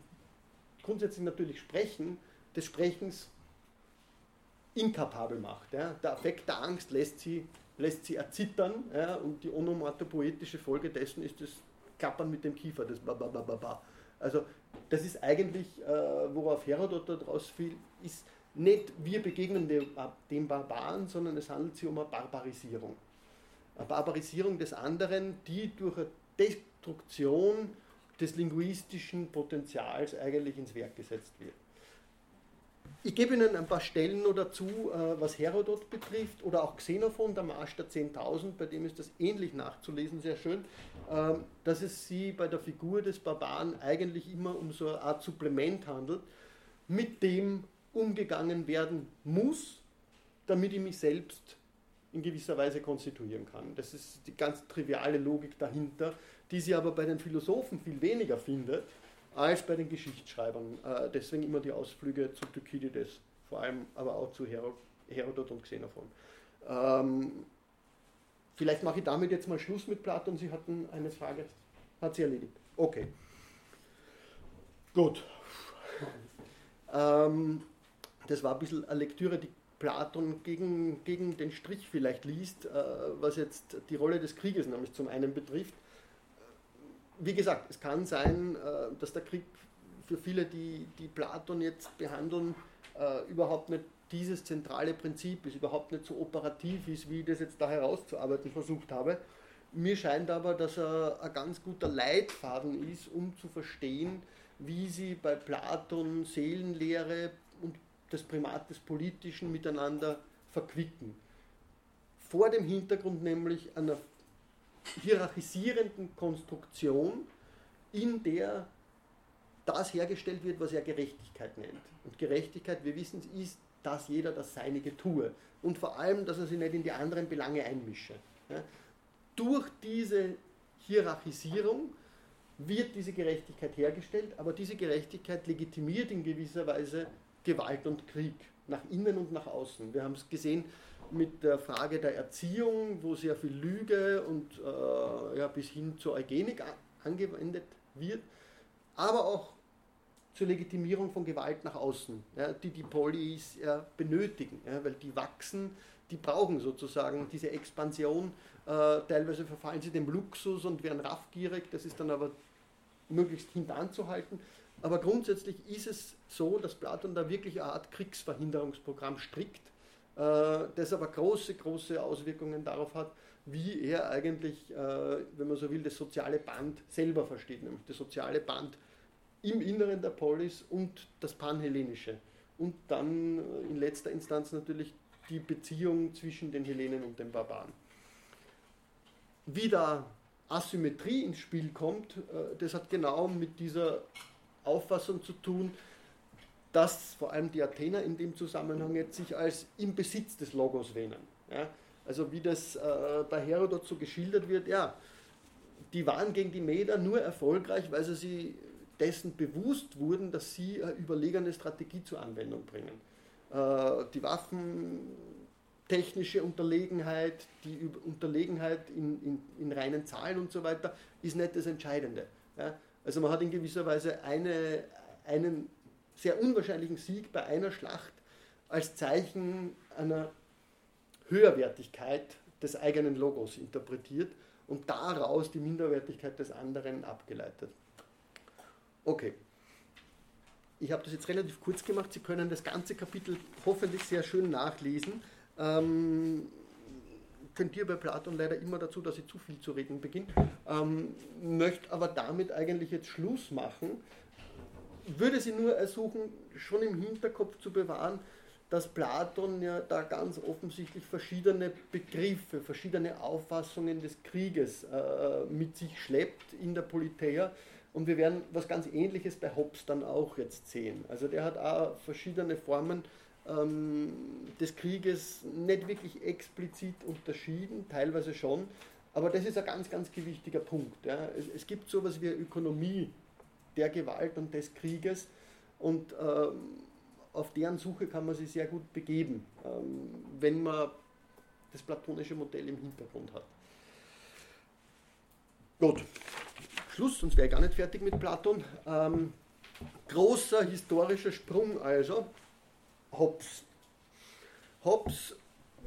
grundsätzlich natürlich sprechen, des Sprechens inkapabel macht. Ja. Der Affekt der Angst lässt sie, lässt sie erzittern ja, und die onomatopoetische Folge dessen ist das Klappern mit dem Kiefer, das Babababa. Also das ist eigentlich, äh, worauf Herodot daraus fiel, ist nicht wir begegnen dem, dem Barbaren, sondern es handelt sich um eine Barbarisierung. Eine Barbarisierung des anderen, die durch eine Destruktion des linguistischen Potenzials eigentlich ins Werk gesetzt wird. Ich gebe Ihnen ein paar Stellen noch dazu, äh, was Herodot betrifft oder auch Xenophon, der Marsch der 10.000, bei dem ist das ähnlich nachzulesen, sehr schön, ähm, dass es sie bei der Figur des Barbaren eigentlich immer um so eine Art Supplement handelt, mit dem umgegangen werden muss, damit ich mich selbst in gewisser Weise konstituieren kann. Das ist die ganz triviale Logik dahinter, die sie aber bei den Philosophen viel weniger findet als bei den Geschichtsschreibern. Äh, deswegen immer die Ausflüge zu Thukydides, vor allem aber auch zu Herodot und Xenophon. Ähm, vielleicht mache ich damit jetzt mal Schluss mit Platon. Sie hatten eine Frage. Hat sie erledigt. Okay. Gut. Ähm, das war ein bisschen eine Lektüre, die Platon gegen, gegen den Strich vielleicht liest, äh, was jetzt die Rolle des Krieges nämlich zum einen betrifft. Wie gesagt, es kann sein, äh, dass der Krieg für viele, die, die Platon jetzt behandeln, äh, überhaupt nicht dieses zentrale Prinzip ist, überhaupt nicht so operativ ist, wie ich das jetzt da herauszuarbeiten versucht habe. Mir scheint aber, dass er ein ganz guter Leitfaden ist, um zu verstehen, wie sie bei Platon Seelenlehre und das Primat des Politischen miteinander verquicken. Vor dem Hintergrund nämlich einer hierarchisierenden Konstruktion, in der das hergestellt wird, was er Gerechtigkeit nennt. Und Gerechtigkeit, wir wissen es, ist, dass jeder das Seinige tue. Und vor allem, dass er sich nicht in die anderen Belange einmische. Ja. Durch diese Hierarchisierung wird diese Gerechtigkeit hergestellt, aber diese Gerechtigkeit legitimiert in gewisser Weise Gewalt und Krieg, nach innen und nach außen. Wir haben es gesehen mit der Frage der Erziehung, wo sehr viel Lüge und äh, ja, bis hin zur Eugenik angewendet wird, aber auch zur Legitimierung von Gewalt nach außen, ja, die die Polis ja, benötigen, ja, weil die wachsen, die brauchen sozusagen diese Expansion. Äh, teilweise verfallen sie dem Luxus und werden raffgierig, das ist dann aber möglichst hintanzuhalten. Aber grundsätzlich ist es so, dass Platon da wirklich eine Art Kriegsverhinderungsprogramm strickt, das aber große, große Auswirkungen darauf hat, wie er eigentlich, äh, wenn man so will, das soziale Band selber versteht, nämlich das soziale Band im Inneren der Polis und das Panhellenische. Und dann äh, in letzter Instanz natürlich die Beziehung zwischen den Hellenen und den Barbaren. Wie da Asymmetrie ins Spiel kommt, das hat genau mit dieser Auffassung zu tun, dass vor allem die Athener in dem Zusammenhang jetzt sich als im Besitz des Logos wähnen. Ja? Also wie das äh, bei Herodot so geschildert wird, ja, die waren gegen die Meder nur erfolgreich, weil sie sich dessen bewusst wurden, dass sie eine überlegene Strategie zur Anwendung bringen. Äh, die waffentechnische Unterlegenheit, die Unterlegenheit in, in, in, reinen Zahlen und so weiter, ist nicht das Entscheidende. Ja? Also man hat in gewisser Weise eine, einen sehr unwahrscheinlichen Sieg bei einer Schlacht als Zeichen einer Höherwertigkeit des eigenen Logos interpretiert und daraus die Minderwertigkeit des anderen abgeleitet. Okay. Ich habe das jetzt relativ kurz gemacht. Sie können das ganze Kapitel hoffentlich sehr schön nachlesen. Ähm, tendiere bei Platon leider immer dazu, dass ich zu viel zu reden beginne, ähm, möchte aber damit eigentlich jetzt Schluss machen. Würde sie nur ersuchen, schon im Hinterkopf zu bewahren, dass Platon ja da ganz offensichtlich verschiedene Begriffe, verschiedene Auffassungen des Krieges äh, mit sich schleppt in der Politeia. Und wir werden was ganz Ähnliches bei Hobbes dann auch jetzt sehen. Also der hat auch verschiedene Formen ähm, des Krieges nicht wirklich explizit unterschieden, teilweise schon, aber das ist ein ganz, ganz gewichtiger Punkt. Ja. Es, es, gibt sowas wie Ökonomie der Gewalt und des Krieges und ähm, auf deren Suche kann man sich sehr gut begeben, ähm, wenn man das platonische Modell im Hintergrund hat. Gut, Schluss, sonst wäre ich gar nicht fertig mit Platon. Ähm, großer historischer Sprung also. Hobbes. Hobbes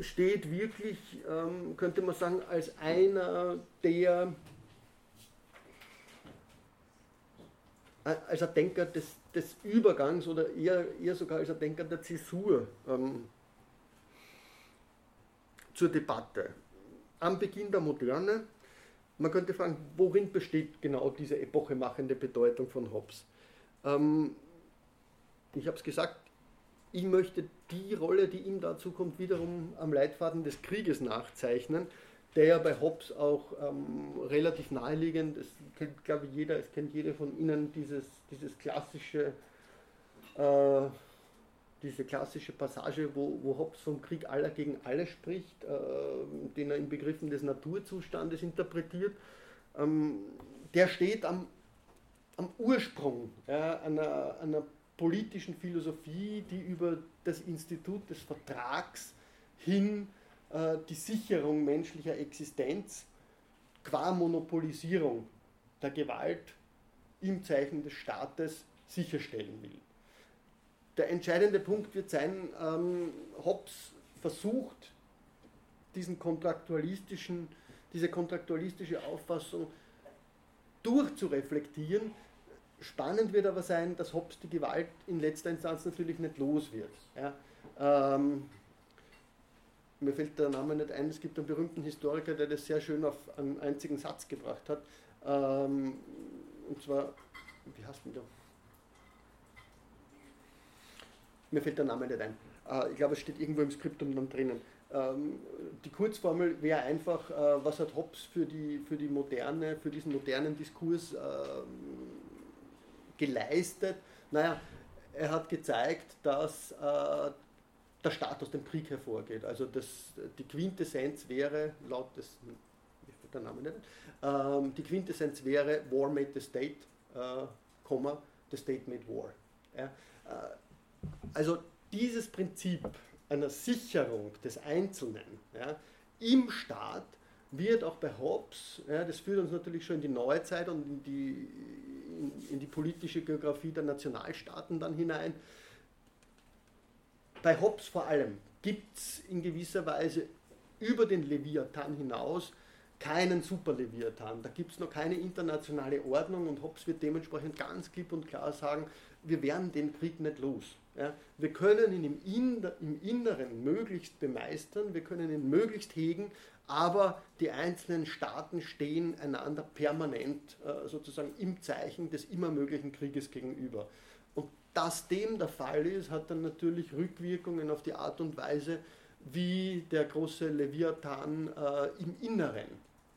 steht wirklich, ähm, könnte man sagen, als einer der, als ein Denker des, des Übergangs oder eher, eher sogar als ein Denker der Zäsur ähm, zur Debatte. Am Beginn der Moderne, man könnte fragen, worin besteht genau diese epochemachende Bedeutung von Hobbes? Ähm, ich habe es gesagt, ich möchte die Rolle, die ihm dazu kommt, wiederum am Leitfaden des Krieges nachzeichnen, der bei Hobbes auch ähm, relativ naheliegend, das kennt glaube ich jeder, es kennt jeder von Ihnen dieses, dieses klassische, äh, diese klassische Passage, wo, wo Hobbes vom Krieg aller gegen alle spricht, äh, den er in Begriffen des Naturzustandes interpretiert, ähm, der steht am, am Ursprung ja, einer, einer politischen Philosophie, die über das Institut des Vertrags hin die Sicherung menschlicher Existenz qua Monopolisierung der Gewalt im Zeichen des Staates sicherstellen will. Der entscheidende Punkt wird sein, ähm, Hobbes versucht, diesen kontraktualistischen, diese kontraktualistische Auffassung durchzureflektieren, Spannend wird aber sein, dass Hobbes die Gewalt in letzter Instanz natürlich nicht los wird. Ja. Ähm, mir fällt der Name nicht ein, es gibt einen berühmten Historiker, der das sehr schön auf einen einzigen Satz gebracht hat. Ähm, und zwar, wie heißt denn der? Mir fällt der Name nicht ein. Äh, ich glaube, es steht irgendwo im Skriptum dann drinnen. Ähm, die Kurzformel wäre einfach, äh, was hat Hobbes für, die, für, die moderne, für diesen modernen Diskurs ähm, geleistet? Naja, er hat gezeigt, dass äh, der Staat aus dem Krieg hervorgeht. Also das, die Quintessenz wäre, laut des, der Name nicht, ähm, die Quintessenz wäre War made the state, äh, Komma, the state made war. Ja, äh, also dieses Prinzip einer Sicherung des Einzelnen ja, im Staat wird auch bei Hobbes, ja, das führt uns natürlich schon in die Neuzeit und in die, in, in die politische Geografie der Nationalstaaten dann hinein. Bei Hobbes vor allem gibt es in gewisser Weise über den Leviathan hinaus keinen Super-Leviathan. Da gibt es noch keine internationale Ordnung und Hobbes wird dementsprechend ganz klipp und klar sagen, wir werden den Krieg nicht los. Ja, wir können ihn im, Inder, im Inneren möglichst bemeistern, wir können ihn möglichst hegen, aber die einzelnen Staaten stehen einander permanent äh, sozusagen im Zeichen des immer möglichen Krieges gegenüber. Dass dem der Fall ist, hat dann natürlich Rückwirkungen auf die Art und Weise, wie der große Leviathan äh, im Inneren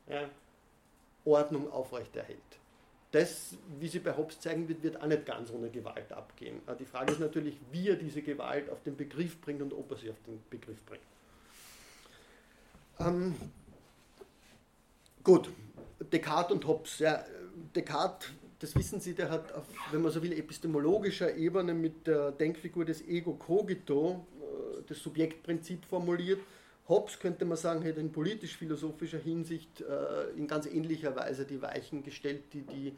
ja, Ordnung aufrechterhält. Das, wie sie bei Hobbes zeigen wird, wird auch nicht ganz ohne Gewalt abgehen. Äh, die Frage ist natürlich, wie er diese Gewalt auf den Begriff bringt und ob er sie auf den Begriff bringt. Ähm, gut, Descartes und Hobbes. Ja, Descartes, das wissen Sie, der hat auf, wenn man so will, epistemologischer Ebene mit der Denkfigur des Ego Cogito äh, das Subjektprinzip formuliert. Hobbes, könnte man sagen, hätte in politisch-philosophischer Hinsicht äh, in ganz ähnlicher Weise die Weichen gestellt, die die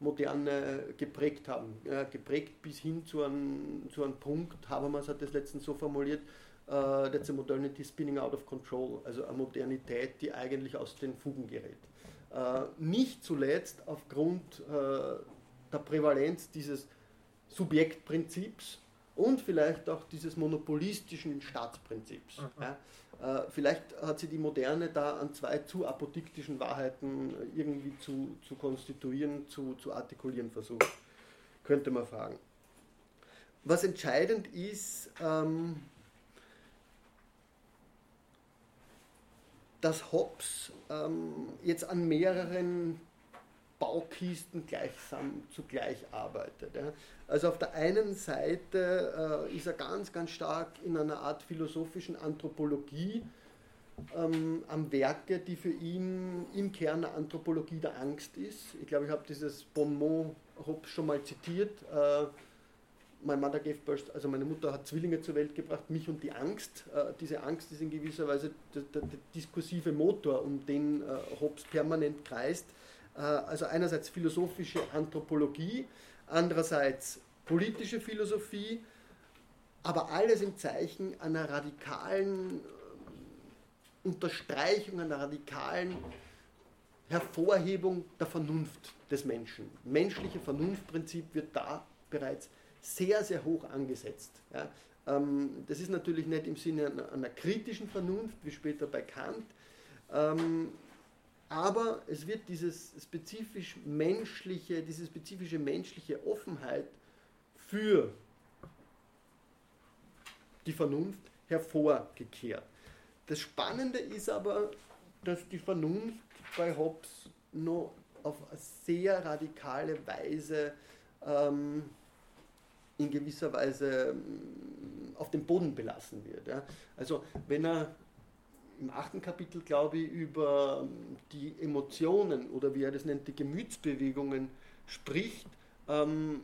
Moderne geprägt haben. Geprägt bis hin zu einem, zu einem Punkt, Habermas hat das letztens so formuliert, uh, that's a modernity spinning out of control, also eine Modernität, die eigentlich aus den Fugen gerät. Uh, nicht zuletzt aufgrund uh, der Prävalenz dieses Subjektprinzips und vielleicht auch dieses monopolistischen Staatsprinzips. Ja. Äh, vielleicht hat sie die Moderne da an zwei zu apodiktischen Wahrheiten irgendwie zu, zu konstituieren, zu, zu artikulieren versucht. Könnte man fragen. Was entscheidend ist, ähm, dass Hobbes ähm, jetzt an mehreren Baukisten gleichsam zugleich arbeitet. Ja. Also auf der einen Seite äh, ist er ganz, ganz stark in einer Art philosophischen Anthropologie ähm, am Werke, die für ihn im Kern der Anthropologie der Angst ist. Ich glaube, ich habe dieses Bonmot Hobbes schon mal zitiert. Äh, mein Mother gave birth, also meine Mutter hat Zwillinge zur Welt gebracht, mich und die Angst. Äh, diese Angst ist in gewisser Weise der, der, der diskursive Motor, um den äh, Hobbes permanent kreist. Äh, also einerseits philosophische Anthropologie, andererseits politische Philosophie, aber alles im Zeichen einer radikalen äh, Unterstreichung, einer radikalen Hervorhebung der Vernunft des Menschen. Menschliche Vernunftprinzip wird da bereits sehr, sehr hoch angesetzt. Ja. Ähm, das ist natürlich nicht im Sinne einer, einer kritischen Vernunft, wie später bei Kant, ähm, aber es wird dieses spezifisch menschliche, diese spezifische menschliche Offenheit für die Vernunft hervorgekehrt. Das Spannende ist aber, dass die Vernunft bei Hobbes noch auf eine sehr radikale Weise ähm, in gewisser Weise ähm, auf dem Boden belassen wird. Ja. Also wenn er im achten Kapitel, glaube ich, über ähm, die Emotionen oder wie er das nennt, die Gemütsbewegungen spricht, ähm,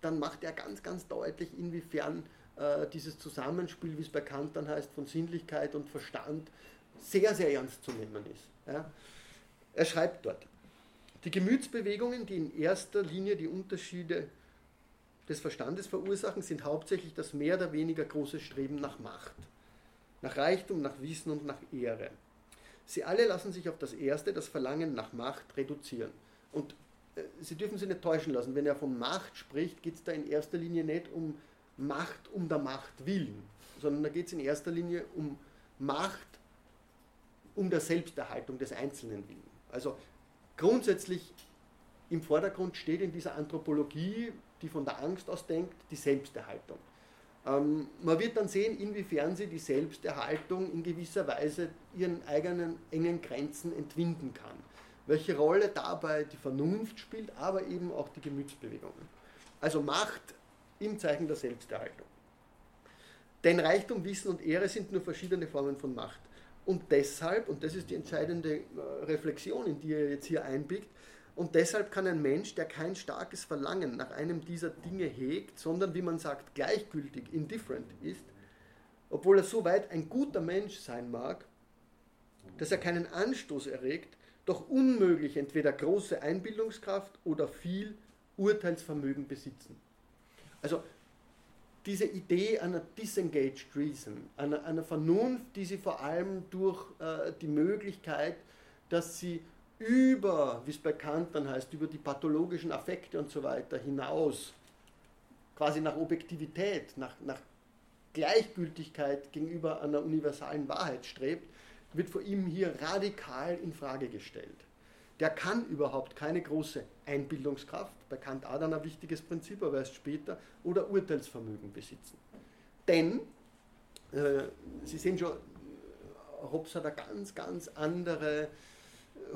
dann macht er ganz, ganz deutlich, inwiefern äh, dieses Zusammenspiel, wie es bei Kant dann heißt, von Sinnlichkeit und Verstand sehr, sehr ernst zu nehmen ist. Ja. Er schreibt dort, die Gemütsbewegungen, die in erster Linie die Unterschiede des Verstandes verursachen, sind hauptsächlich das mehr oder weniger große Streben nach Macht nach Reichtum, nach Wissen und nach Ehre. Sie alle lassen sich auf das Erste, das Verlangen nach Macht, reduzieren. Und äh, Sie dürfen sich nicht täuschen lassen, wenn er von Macht spricht, geht es da in erster Linie nicht um Macht um der Macht willen, sondern da geht es in erster Linie um Macht um der Selbsterhaltung des Einzelnen willen. Also grundsätzlich im Vordergrund steht in dieser Anthropologie, die von der Angst aus denkt, die Selbsterhaltung. Ähm, man wird dann sehen, inwiefern sie die Selbsterhaltung in gewisser Weise ihren eigenen engen Grenzen entwinden kann. Welche Rolle dabei die Vernunft spielt, aber eben auch die Gemütsbewegungen. Also Macht im Zeichen der Selbsterhaltung. Denn Reichtum, Wissen und Ehre sind nur verschiedene Formen von Macht. Und deshalb, und das ist die entscheidende äh, Reflexion, in die er jetzt hier einbiegt, und deshalb kann ein Mensch, der kein starkes Verlangen nach einem dieser Dinge hegt, sondern wie man sagt, gleichgültig, indifferent ist, obwohl er so weit ein guter Mensch sein mag, dass er keinen Anstoß erregt, doch unmöglich entweder große Einbildungskraft oder viel Urteilsvermögen besitzen. Also diese Idee einer disengaged reason, einer, einer Vernunft, die sie vor allem durch äh, die Möglichkeit, dass sie über, wie es bei Kant dann heißt, über die pathologischen Affekte und so weiter hinaus, quasi nach Objektivität, nach, nach Gleichgültigkeit gegenüber einer universalen Wahrheit strebt, wird vor ihm hier radikal in Frage gestellt. Der kann überhaupt keine große Einbildungskraft, bei Kant auch dann ein wichtiges Prinzip, aber erst später, oder Urteilsvermögen besitzen. Denn, äh, Sie sehen schon, Hobbes hat eine ganz, ganz andere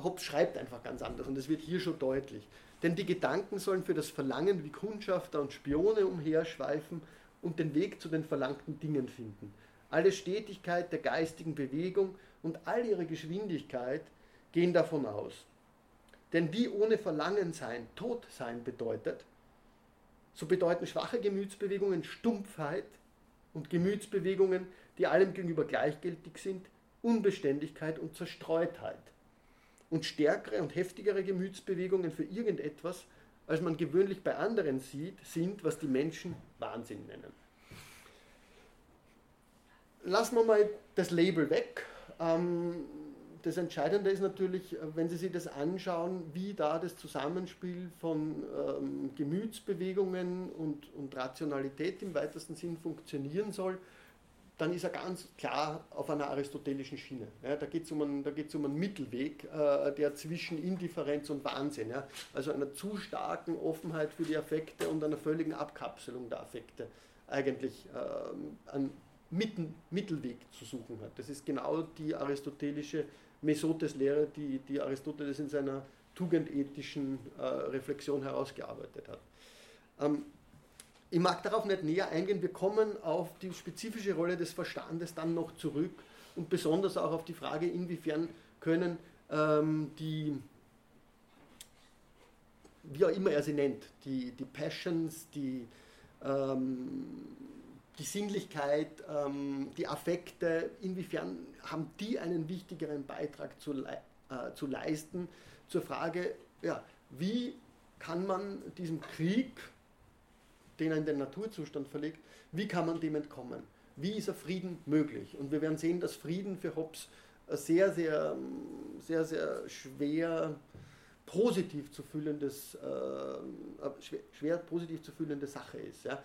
Hobbes schreibt einfach ganz anders und das wird hier schon deutlich. Denn die Gedanken sollen für das Verlangen wie Kundschafter und Spione umherschweifen und den Weg zu den verlangten Dingen finden. Alle Stetigkeit der geistigen Bewegung und all ihre Geschwindigkeit gehen davon aus. Denn wie ohne Verlangen sein tot sein bedeutet, so bedeuten schwache Gemütsbewegungen Stumpfheit und Gemütsbewegungen, die allem gegenüber gleichgültig sind, Unbeständigkeit und Zerstreutheit und stärkere und heftigere Gemütsbewegungen für irgendetwas, als man gewöhnlich bei anderen sieht, sind, was die Menschen Wahnsinn nennen. lassen wir mal das Label weg. Ähm, das Entscheidende ist natürlich, wenn Sie sich das anschauen, wie da das Zusammenspiel von ähm, Gemütsbewegungen und, und Rationalität im weitesten Sinn funktionieren soll, dann ist er ganz klar auf einer aristotelischen Schiene. Ja, da geht es um, einen, um einen Mittelweg, äh, der zwischen Indifferenz und Wahnsinn, ja, also einer zu starken Offenheit für die Affekte und einer völligen Abkapselung der Affekte eigentlich äh, einen Mitten, Mittelweg zu suchen hat. Das ist genau die aristotelische Mesotes-Lehre, die, die Aristoteles in seiner tugendethischen äh, Reflexion herausgearbeitet hat. Ähm, ich mag darauf nicht näher eingehen, wir kommen auf die spezifische Rolle des Verstandes dann noch zurück und besonders auch auf die Frage, inwiefern können ähm, die, wie auch immer er sie nennt, die, die Passions, die, ähm, die Sinnlichkeit, ähm, die Affekte, inwiefern haben die einen wichtigeren Beitrag zu, äh, zu leisten? Zur Frage, ja, wie kann man diesem Krieg, den er in den Naturzustand verlegt, wie kann man dem entkommen? Wie ist ein Frieden möglich? Und wir werden sehen, dass Frieden für Hobbes sehr, sehr, sehr, sehr schwer positiv zu füllendes, äh, schwer, schwer, positiv zu fühlende Sache ist. Ja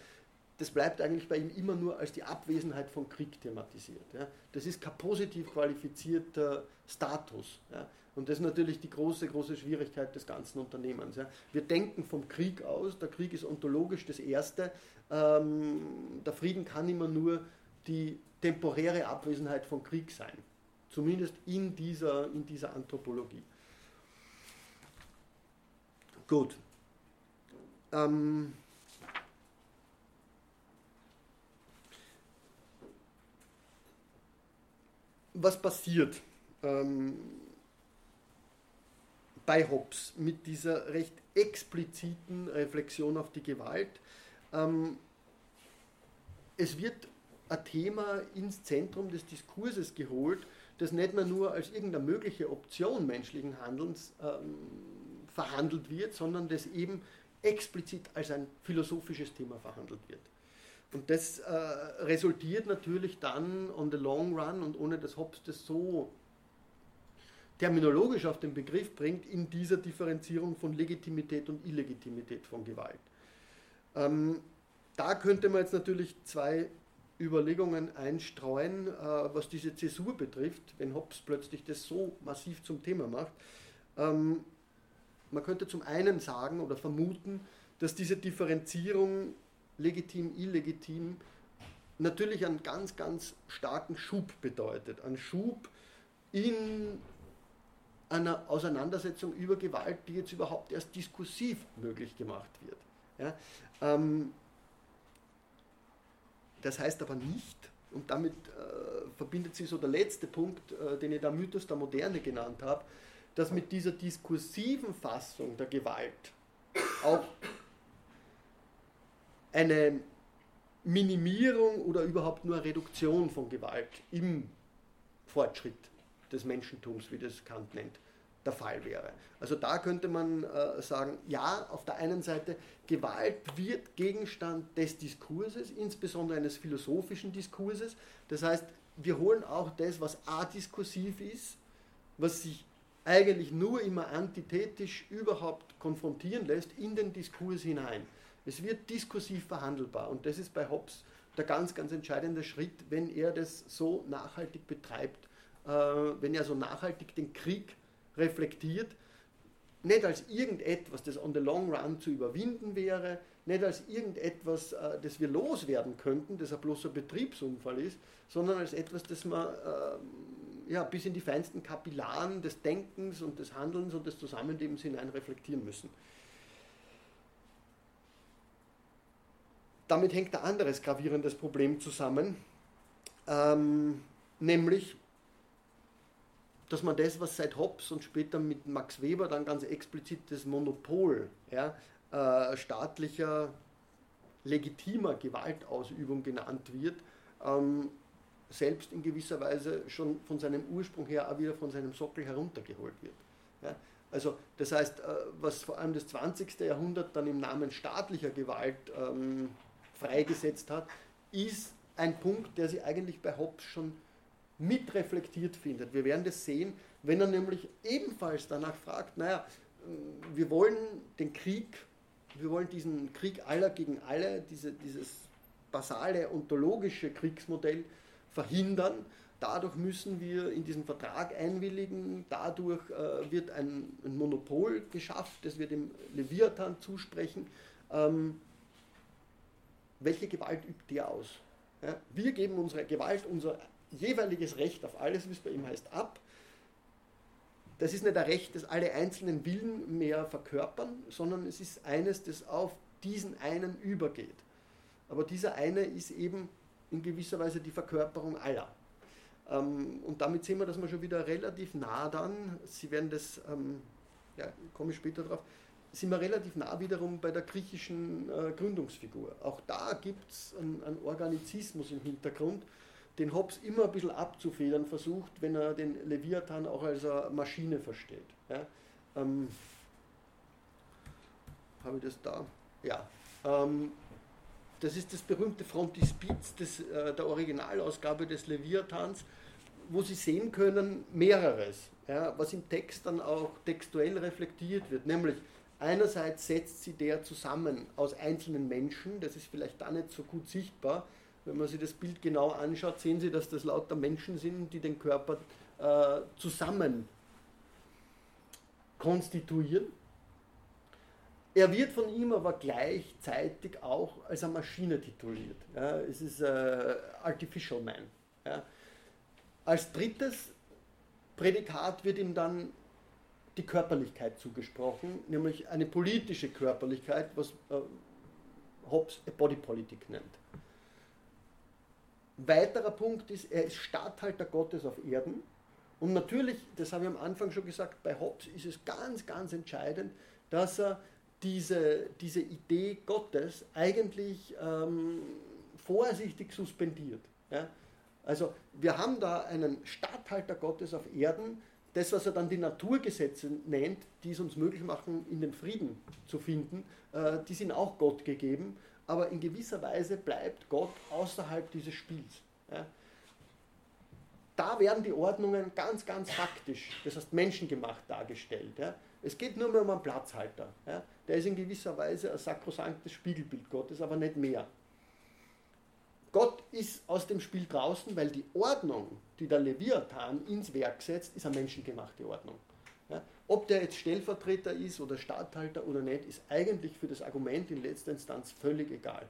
das bleibt eigentlich bei ihm immer nur als die Abwesenheit von Krieg thematisiert. Ja. Das ist kein positiv qualifizierter Status. Ja. Und das ist natürlich die große, große Schwierigkeit des ganzen Unternehmens. Ja. Wir denken vom Krieg aus, der Krieg ist ontologisch das Erste, ähm, der Frieden kann immer nur die temporäre Abwesenheit von Krieg sein. Zumindest in dieser, in dieser Anthropologie. Gut. Ähm, was passiert ähm, bei Hobbes mit dieser recht expliziten Reflexion auf die Gewalt? Ähm, es wird ein Thema ins Zentrum des Diskurses geholt, das nicht mehr nur als irgendeine mögliche Option menschlichen Handelns ähm, verhandelt wird, sondern das eben explizit als ein philosophisches Thema verhandelt wird. Und das äh, resultiert natürlich dann on the long run und ohne dass Hobbes das so terminologisch auf den Begriff bringt, in dieser Differenzierung von Legitimität und Illegitimität von Gewalt. Ähm, da könnte man jetzt natürlich zwei Überlegungen einstreuen, äh, was diese Zäsur betrifft, wenn Hobbes plötzlich das so massiv zum Thema macht. Ähm, man könnte zum einen sagen oder vermuten, dass diese Differenzierung legitim, illegitim, natürlich einen ganz, ganz starken Schub bedeutet. Ein Schub in einer Auseinandersetzung über Gewalt, die jetzt überhaupt erst diskursiv möglich gemacht wird. Ja, ähm, das heißt aber nicht, und damit äh, verbindet sich so der letzte Punkt, äh, den ich da Mythos der Moderne genannt habe, dass mit dieser diskursiven Fassung der Gewalt auch eine Minimierung oder überhaupt nur eine Reduktion von Gewalt im Fortschritt des Menschentums, wie das Kant nennt, der Fall wäre. Also da könnte man äh, sagen, ja, auf der einen Seite, Gewalt wird Gegenstand des Diskurses, insbesondere eines philosophischen Diskurses. Das heißt, wir holen auch das, was adiskursiv ist, was sich eigentlich nur immer antithetisch überhaupt konfrontieren lässt, in den Diskurs hinein. Es wird diskursiv verhandelbar und das ist bei Hobbes der ganz, ganz entscheidende Schritt, wenn er das so nachhaltig betreibt, äh, wenn er so nachhaltig den Krieg reflektiert, nicht als irgendetwas, das on the long run zu überwinden wäre, nicht als irgendetwas, äh, das wir loswerden könnten, das ein bloßer Betriebsunfall ist, sondern als etwas, das man äh, ja, bis in die feinsten Kapillaren des Denkens und des Handelns und des Zusammenlebens hinein reflektieren müssen. Damit hängt ein anderes gravierendes Problem zusammen, ähm, nämlich, dass man das, was seit Hobbes und später mit Max Weber dann ganz explizit das Monopol ja, äh, staatlicher, legitimer Gewaltausübung genannt wird, ähm, selbst in gewisser Weise schon von seinem Ursprung her auch wieder von seinem Sockel heruntergeholt wird. Ja. Also das heißt, äh, was vor allem das 20. Jahrhundert dann im Namen staatlicher Gewalt ähm, freigesetzt hat, ist ein Punkt, der sie eigentlich bei Hobbes schon mitreflektiert findet. Wir werden das sehen, wenn er nämlich ebenfalls danach fragt, naja, wir wollen den Krieg, wir wollen diesen Krieg aller gegen alle, diese, dieses basale ontologische Kriegsmodell verhindern. Dadurch müssen wir in diesen Vertrag einwilligen, dadurch äh, wird ein, ein, Monopol geschafft, das wir dem Leviathan zusprechen. Ähm, welche Gewalt übt der aus? Ja, wir geben unsere Gewalt, unser jeweiliges Recht auf alles, wie es bei ihm heißt, ab. Das ist nicht ein Recht, das alle einzelnen Willen mehr verkörpern, sondern es ist eines, das auf diesen einen übergeht. Aber dieser eine ist eben in gewisser Weise die Verkörperung aller. Ähm, und damit sehen wir, dass wir schon wieder relativ nah dann, Sie werden das, ähm, ja, komme ich später drauf, sind wir relativ nah wiederum bei der griechischen äh, Gründungsfigur. Auch da gibt es einen, einen, Organizismus im Hintergrund, den Hobbes immer ein bisschen abzufedern versucht, wenn er den Leviathan auch als eine Maschine versteht. Ja? Ähm, Habe ich das da? Ja. Ähm, das ist das berühmte Frontispiz des, äh, der Originalausgabe des Leviathans, wo Sie sehen können, mehreres, ja, was im Text dann auch textuell reflektiert wird, nämlich einerseits setzt sie der zusammen aus einzelnen Menschen, das ist vielleicht da nicht so gut sichtbar, wenn man sich das Bild genau anschaut, sehen Sie, dass das lauter Menschen sind, die den Körper äh, zusammen konstituieren er wird von ihm aber gleichzeitig auch als eine Maschine tituliert. Ja, es ist äh, Artificial Man. Ja. Als drittes Prädikat wird ihm dann die Körperlichkeit zugesprochen, nämlich eine politische Körperlichkeit, was äh, Hobbes Body Politik nennt. Weiterer Punkt ist, er ist Statthalter Gottes auf Erden. Und natürlich, das habe ich am Anfang schon gesagt, bei Hobbes ist es ganz, ganz entscheidend, dass er diese, diese Idee Gottes eigentlich ähm, vorsichtig suspendiert. Ja? Also wir haben da einen Statthalter Gottes auf Erden, das, was er dann die Naturgesetze nennt, die es uns möglich machen, in den Frieden zu finden, äh, die sind auch Gott gegeben, aber in gewisser Weise bleibt Gott außerhalb dieses Spiels. Da werden die Ordnungen ganz, ganz faktisch, das heißt menschengemacht dargestellt. Es geht nur mehr um einen Platzhalter. Der ist in gewisser Weise ein sakrosanktes Spiegelbild Gottes, aber nicht mehr. Gott ist aus dem Spiel draußen, weil die Ordnung, die der Leviathan ins Werk setzt, ist eine menschengemachte Ordnung. Ja? Ob der jetzt Stellvertreter ist oder Statthalter oder nicht, ist eigentlich für das Argument in letzter Instanz völlig egal.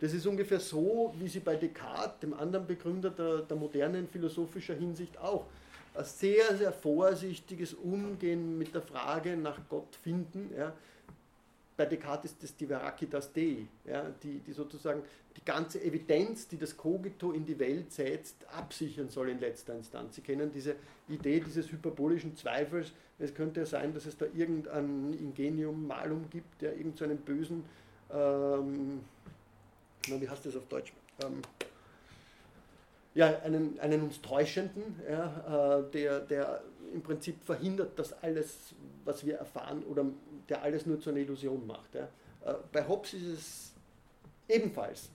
Das ist ungefähr so, wie sie bei Descartes, dem anderen Begründer der, der modernen philosophischer Hinsicht auch, ein sehr, sehr vorsichtiges Umgehen mit der Frage nach Gott finden. Ja. Bei Descartes ist das die Veracitas Dei, ja, die, die sozusagen die ganze Evidenz, die das Cogito in die Welt setzt, absichern soll in letzter Instanz. Sie kennen diese Idee dieses hyperbolischen Zweifels. Es könnte ja sein, dass es da irgendein Ingenium Malum gibt, der irgendeinen so bösen, ähm, na, wie heißt das auf Deutsch? Ähm, ja, einen, einen uns Täuschenden, ja, äh, der, der im Prinzip verhindert, dass alles, was wir erfahren, oder der alles nur zu einer Illusion macht. Ja. Äh, bei Hobbes ist es ebenfalls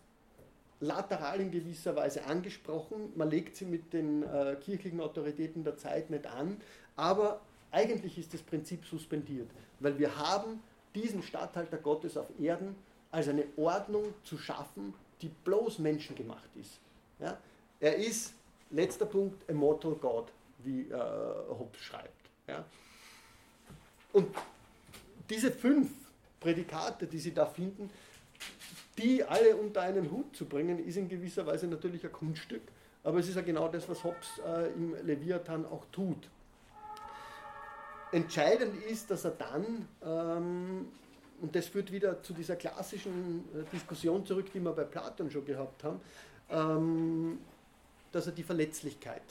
lateral in gewisser Weise angesprochen. Man legt sie mit den äh, kirchlichen Autoritäten der Zeit nicht an, aber eigentlich ist das Prinzip suspendiert, weil wir haben diesen Statthalter Gottes auf Erden als eine Ordnung zu schaffen, die bloß menschengemacht ist. Ja? Er ist, letzter Punkt, a mortal God, wie äh, Hobbes schreibt. Ja. Und diese fünf Prädikate, die Sie da finden, die alle unter einen Hut zu bringen, ist in gewisser Weise natürlich ein Kunststück, aber es ist ja genau das, was Hobbes äh, im Leviathan auch tut. Entscheidend ist, dass er dann, ähm, und das führt wieder zu dieser klassischen äh, Diskussion zurück, die wir bei Platon schon gehabt haben, ähm, dass er die Verletzlichkeit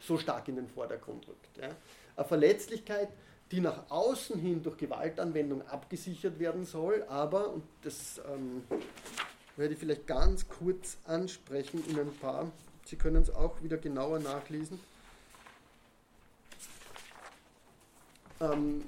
so stark in den Vordergrund rückt. Ja. Eine Verletzlichkeit, die nach außen hin durch Gewaltanwendung abgesichert werden soll, aber, und das ähm, werde ich vielleicht ganz kurz ansprechen in ein paar, Sie können es auch wieder genauer nachlesen, ähm,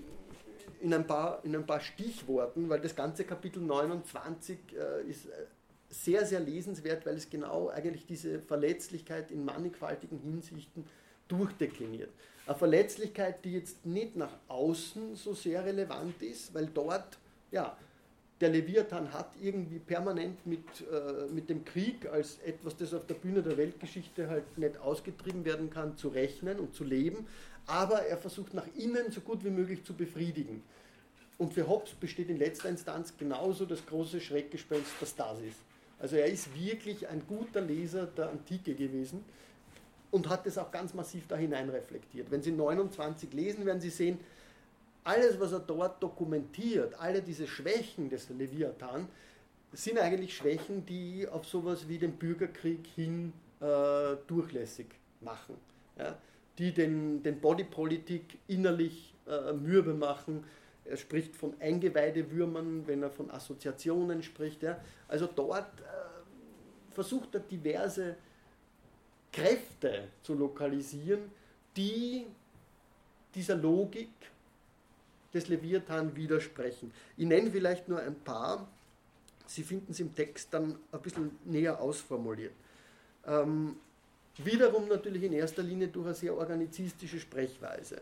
in, ein paar, in ein paar Stichworten, weil das ganze Kapitel 29 äh, ist äh, sehr, sehr lesenswert, weil es genau eigentlich diese Verletzlichkeit in mannigfaltigen Hinsichten durchdekliniert. Eine Verletzlichkeit, die jetzt nicht nach außen so sehr relevant ist, weil dort, ja, der Leviathan hat irgendwie permanent mit, äh, mit dem Krieg als etwas, das auf der Bühne der Weltgeschichte halt nicht ausgetrieben werden kann, zu rechnen und zu leben, aber er versucht nach innen so gut wie möglich zu befriedigen. Und für Hobbes besteht in letzter Instanz genauso das große Schreckgespenst der Stasis. Also er ist wirklich ein guter Leser der Antike gewesen und hat das auch ganz massiv da hinein reflektiert. Wenn Sie 29 lesen, werden Sie sehen, alles, was er dort dokumentiert, alle diese Schwächen des Leviathan, sind eigentlich Schwächen, die auf sowas wie den Bürgerkrieg hin äh, durchlässig machen. Ja? Die den, den Bodypolitik innerlich äh, mürbe machen. Er spricht von Eingeweidewürmern, wenn er von Assoziationen spricht. Ja? Also dort äh, versucht er diverse Kräfte zu lokalisieren, die dieser Logik des Leviathan widersprechen. Ich nenne vielleicht nur ein paar. Sie finden es im Text dann ein bisschen näher ausformuliert. Ähm, wiederum natürlich in erster Linie durch eine sehr organizistische Sprechweise.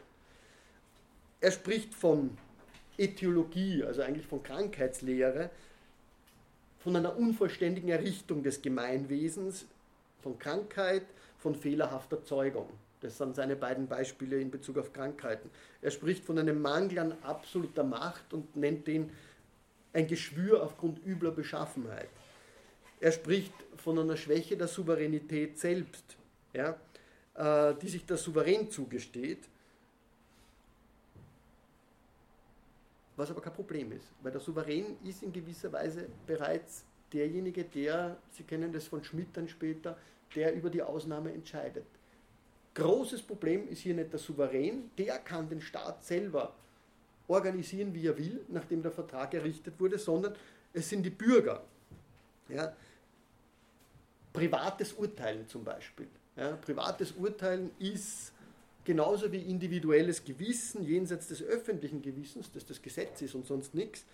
Er spricht von Äthiologie, also eigentlich von Krankheitslehre, von einer unvollständigen Errichtung des Gemeinwesens, von Krankheit, von fehlerhafter Zeugung. Das sind seine beiden Beispiele in Bezug auf Krankheiten. Er spricht von einem Mangel an absoluter Macht und nennt den ein Geschwür aufgrund übler Beschaffenheit. Er spricht von einer Schwäche der Souveränität selbst, ja, äh, die sich der Souverän zugesteht, was aber kein Problem ist, weil der Souverän ist in gewisser Weise bereits derjenige, der, Sie kennen das von Schmidt dann später, der über die Ausnahme entscheidet. Großes Problem ist hier nicht der Souverän, der kann den Staat selber organisieren, wie er will, nachdem der Vertrag errichtet wurde, sondern es sind die Bürger. Ja. Privates Urteilen zum Beispiel. Ja. Privates Urteilen ist genauso wie individuelles Gewissen jenseits des öffentlichen Gewissens, das das Gesetz ist und sonst nichts,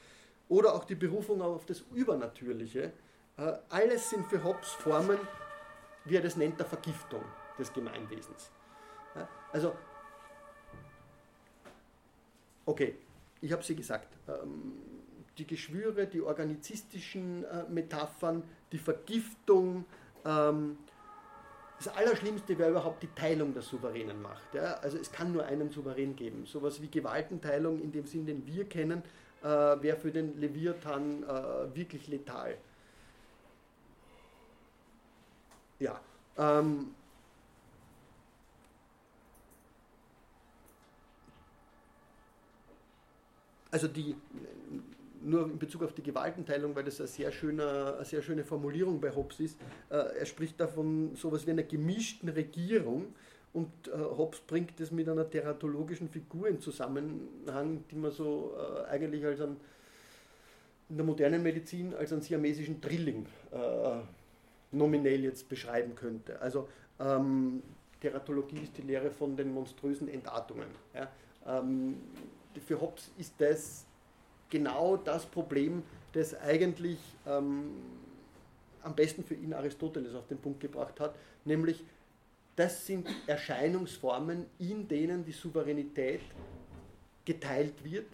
oder auch die Berufung auf das Übernatürliche. Äh, alles sind für Hobbes Formen, wie er das nennt, der Vergiftung des Gemeinwesens. Ja, also, okay, ich habe sie gesagt, ähm, die Geschwüre, die organizistischen äh, Metaphern, die Vergiftung, ähm, das Allerschlimmste wäre überhaupt die Teilung der souveränen Macht. Ja? Also es kann nur einen Souverän geben. Sowas wie Gewaltenteilung in dem Sinn, den wir kennen, äh, wäre für den Leviathan äh, wirklich letal. Ja. Ähm, also die, nur in Bezug auf die Gewaltenteilung, weil das eine sehr, schöne, eine sehr schöne Formulierung bei Hobbes ist, äh, er spricht davon sowas wie einer gemischten Regierung und äh, Hobbes bringt das mit einer teratologischen Figur in Zusammenhang, die man so äh, eigentlich als ein, in der modernen Medizin als einen siamesischen Drilling äh, nominell jetzt beschreiben könnte. Also ähm, Teratologie ist die Lehre von den monströsen Entartungen. Ja? Ähm, für Hobbes ist das genau das Problem, das eigentlich ähm, am besten für ihn Aristoteles auf den Punkt gebracht hat, nämlich das sind Erscheinungsformen, in denen die Souveränität geteilt wird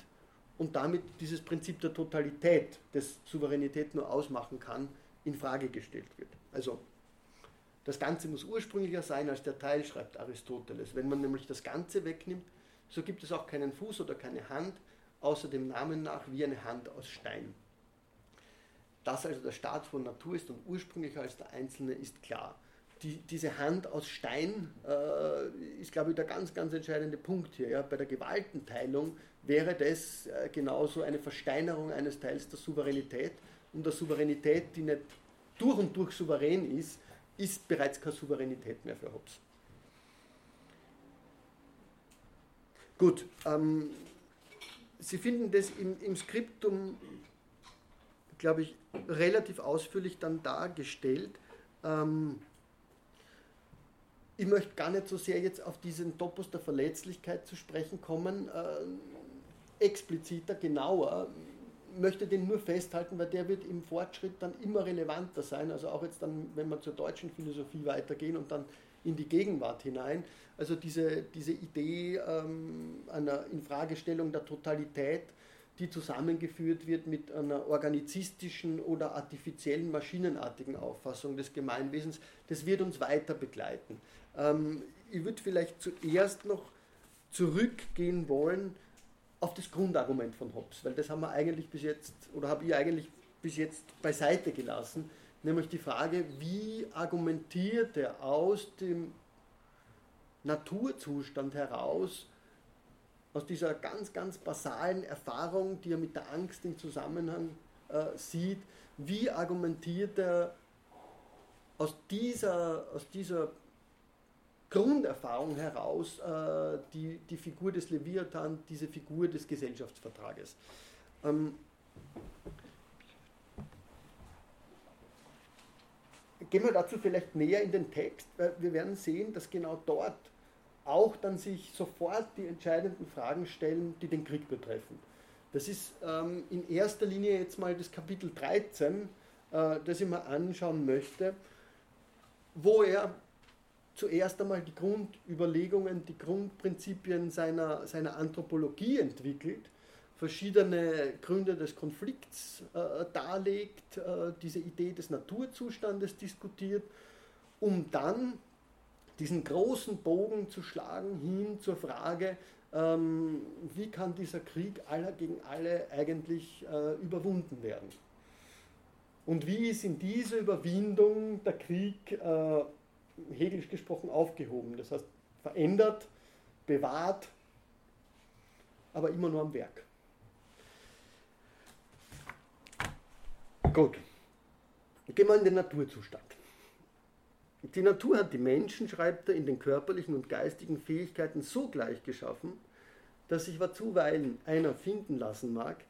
und damit dieses Prinzip der Totalität, das Souveränität nur ausmachen kann, in Frage gestellt wird. Also das Ganze muss ursprünglicher sein als der Teil, schreibt Aristoteles. Wenn man nämlich das Ganze wegnimmt, so gibt es auch keinen Fuß oder keine Hand, außer dem Namen nach wie eine Hand aus Stein. Dass also der Staat von Natur ist und ursprünglicher als der Einzelne, ist klar. Die, diese Hand aus Stein äh, ist, glaube ich, der ganz, ganz entscheidende Punkt hier. Ja. Bei der Gewaltenteilung wäre das äh, genauso eine Versteinerung eines Teils der Souveränität. Und der Souveränität, die nicht durch und durch souverän ist, ist bereits keine Souveränität mehr für Hobbes. Gut, ähm, Sie finden das im, im Skriptum, glaube ich, relativ ausführlich dann dargestellt. Ähm, ich möchte gar nicht so sehr jetzt auf diesen Topos der Verletzlichkeit zu sprechen kommen. Äh, expliziter, genauer möchte den nur festhalten, weil der wird im Fortschritt dann immer relevanter sein. Also auch jetzt dann, wenn wir zur deutschen Philosophie weitergehen und dann in die Gegenwart hinein. Also diese, diese Idee ähm, einer Infragestellung der Totalität, die zusammengeführt wird mit einer organizistischen oder artifiziellen maschinenartigen Auffassung des Gemeinwesens, das wird uns weiter begleiten. Ähm, ich würde vielleicht zuerst noch zurückgehen wollen auf das Grundargument von Hobbes, weil das haben wir eigentlich bis jetzt, oder habe ich eigentlich bis jetzt beiseite gelassen, nämlich die Frage, wie argumentiert er aus dem Naturzustand heraus, aus dieser ganz, ganz basalen Erfahrung, die er mit der Angst im Zusammenhang äh, sieht, wie argumentiert er aus dieser, aus dieser Grunderfahrung heraus äh, die, die Figur des Leviathan, diese Figur des Gesellschaftsvertrages. Ähm, gehen wir dazu vielleicht näher in den Text, weil wir werden sehen, dass genau dort auch dann sich sofort die entscheidenden Fragen stellen, die den Krieg betreffen. Das ist ähm, in erster Linie jetzt mal das Kapitel 13, äh, das ich mal anschauen möchte, wo er zuerst einmal die Grundüberlegungen, die Grundprinzipien seiner, seiner Anthropologie entwickelt, verschiedene Gründe des Konflikts äh, darlegt, äh, diese Idee des Naturzustandes diskutiert, um dann diesen großen Bogen zu schlagen hin zur Frage, ähm, wie kann dieser Krieg aller gegen alle eigentlich äh, überwunden werden. Und wie ist in dieser Überwindung der Krieg äh, hegelisch gesprochen aufgehoben. Das heißt, verändert, bewahrt, aber immer nur am Werk. Gut. Gehen wir in den Naturzustand. Die Natur hat die Menschen, schreibt er, in den körperlichen und geistigen Fähigkeiten so gleich geschaffen, dass sich zuweilen einer finden lassen mag,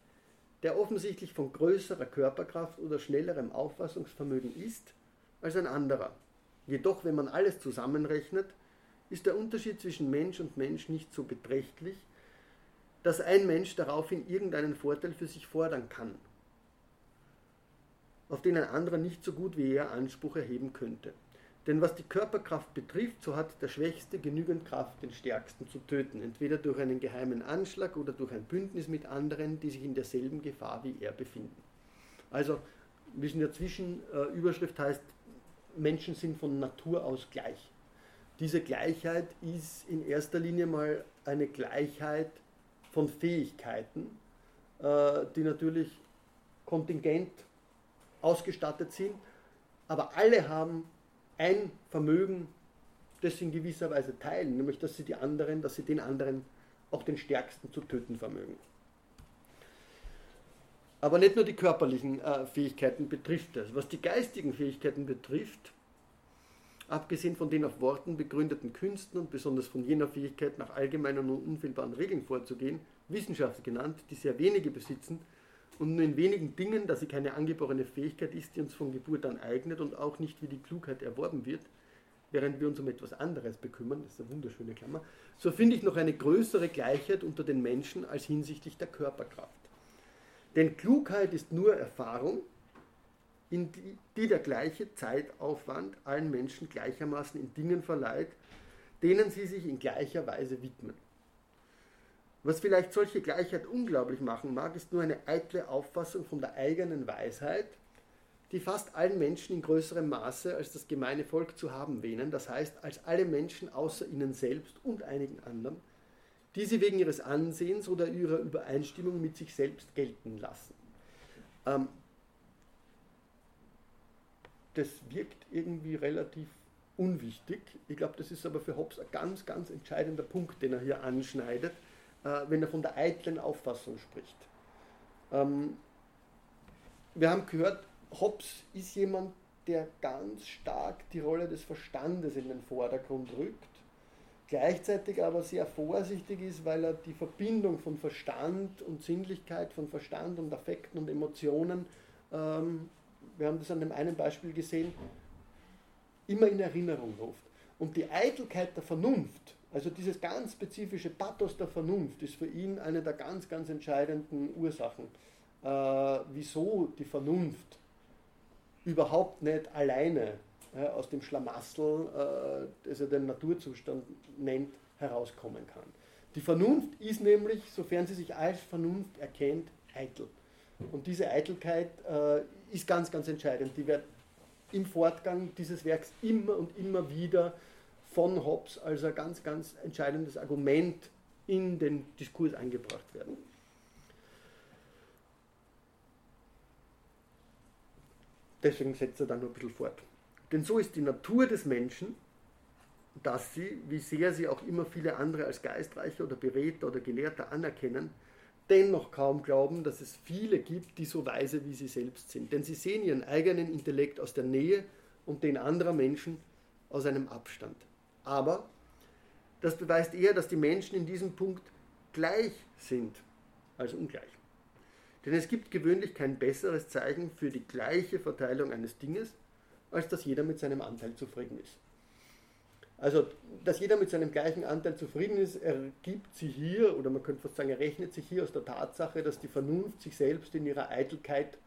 der offensichtlich von größerer Körperkraft oder schnellerem Auffassungsvermögen ist als ein anderer. Jedoch, wenn man alles zusammenrechnet, ist der Unterschied zwischen Mensch und Mensch nicht so beträchtlich, dass ein Mensch daraufhin irgendeinen Vorteil für sich fordern kann, auf den ein anderer nicht so gut wie er Anspruch erheben könnte. Denn was die Körperkraft betrifft, so hat der Schwächste genügend Kraft, den Stärksten zu töten, entweder durch einen geheimen Anschlag oder durch ein Bündnis mit anderen, die sich in derselben Gefahr wie er befinden. Also, wie es in der Zwischenüberschrift heißt, Menschen sind von Natur aus gleich. Diese Gleichheit ist in erster Linie mal eine Gleichheit von Fähigkeiten, äh, die natürlich kontingent ausgestattet sind, aber alle haben ein Vermögen, das sie in gewisser Weise teilen, nämlich dass sie die anderen, dass sie den anderen auch den Stärksten zu töten vermögen. Aber nicht nur die körperlichen äh, Fähigkeiten betrifft das. Was die geistigen Fähigkeiten betrifft, abgesehen von den auf Worten begründeten Künsten und besonders von jener Fähigkeit, nach allgemeinen und unfehlbaren Regeln vorzugehen, Wissenschaft genannt, die sehr wenige besitzen und nur in wenigen Dingen, da sie keine angeborene Fähigkeit ist, die uns von Geburt an eignet und auch nicht wie die Klugheit erworben wird, während wir uns um etwas anderes bekümmern, das ist eine wunderschöne Klammer, so finde ich noch eine größere Gleichheit unter den Menschen als hinsichtlich der Körperkraft. Denn Klugheit ist nur Erfahrung, in die, die der gleiche Zeitaufwand allen Menschen gleichermaßen in Dingen verleiht, denen sie sich in gleicher Weise widmen. Was vielleicht solche Gleichheit unglaublich machen mag, ist nur eine eitle Auffassung von der eigenen Weisheit, die fast allen Menschen in größerem Maße als das gemeine Volk zu haben wähnen, das heißt als alle Menschen außer ihnen selbst und einigen anderen, die sie wegen ihres Ansehens oder ihrer Übereinstimmung mit sich selbst gelten lassen. Ähm, das wirkt irgendwie relativ unwichtig. Ich glaube, das ist aber für Hobbes ein ganz, ganz entscheidender Punkt, den er hier anschneidet, äh, wenn er von der eitlen Auffassung spricht. Ähm, wir haben gehört, Hobbes ist jemand, der ganz stark die Rolle des Verstandes in den Vordergrund rückt gleichzeitig aber sehr vorsichtig ist, weil er die Verbindung von Verstand und Sinnlichkeit, von Verstand und Affekten und Emotionen, ähm, wir haben das an dem einen Beispiel gesehen, immer in Erinnerung ruft. Und die Eitelkeit der Vernunft, also dieses ganz spezifische Pathos der Vernunft, ist für ihn eine der ganz, ganz entscheidenden Ursachen, äh, wieso die Vernunft überhaupt nicht alleine äh, aus dem Schlamassel, äh, das er den Naturzustand nennt, herauskommen kann. Die Vernunft ist nämlich, sofern sie sich als Vernunft erkennt, eitel. Und diese Eitelkeit äh, ist ganz, ganz entscheidend. Die wird im Fortgang dieses Werks immer und immer wieder von Hobbes als ein ganz, ganz entscheidendes Argument in den Diskurs eingebracht werden. Deswegen setzt er dann noch ein bisschen fort. Denn so ist die Natur des Menschen, dass sie, wie sehr sie auch immer viele andere als Geistreiche oder Beredter oder Gelehrter anerkennen, dennoch kaum glauben, dass es viele gibt, die so weise wie sie selbst sind. Denn sie sehen ihren eigenen Intellekt aus der Nähe und den anderer Menschen aus einem Abstand. Aber das beweist eher, dass die Menschen in diesem Punkt gleich sind als ungleich. Denn es gibt gewöhnlich kein besseres Zeichen für die gleiche Verteilung eines Dinges, als dass jeder mit seinem Anteil zufrieden ist. Also, dass jeder mit seinem gleichen Anteil zufrieden ist, ergibt sich hier, oder man könnte fast sagen, errechnet sich hier aus der Tatsache, dass die Vernunft sich selbst in ihrer Eitelkeit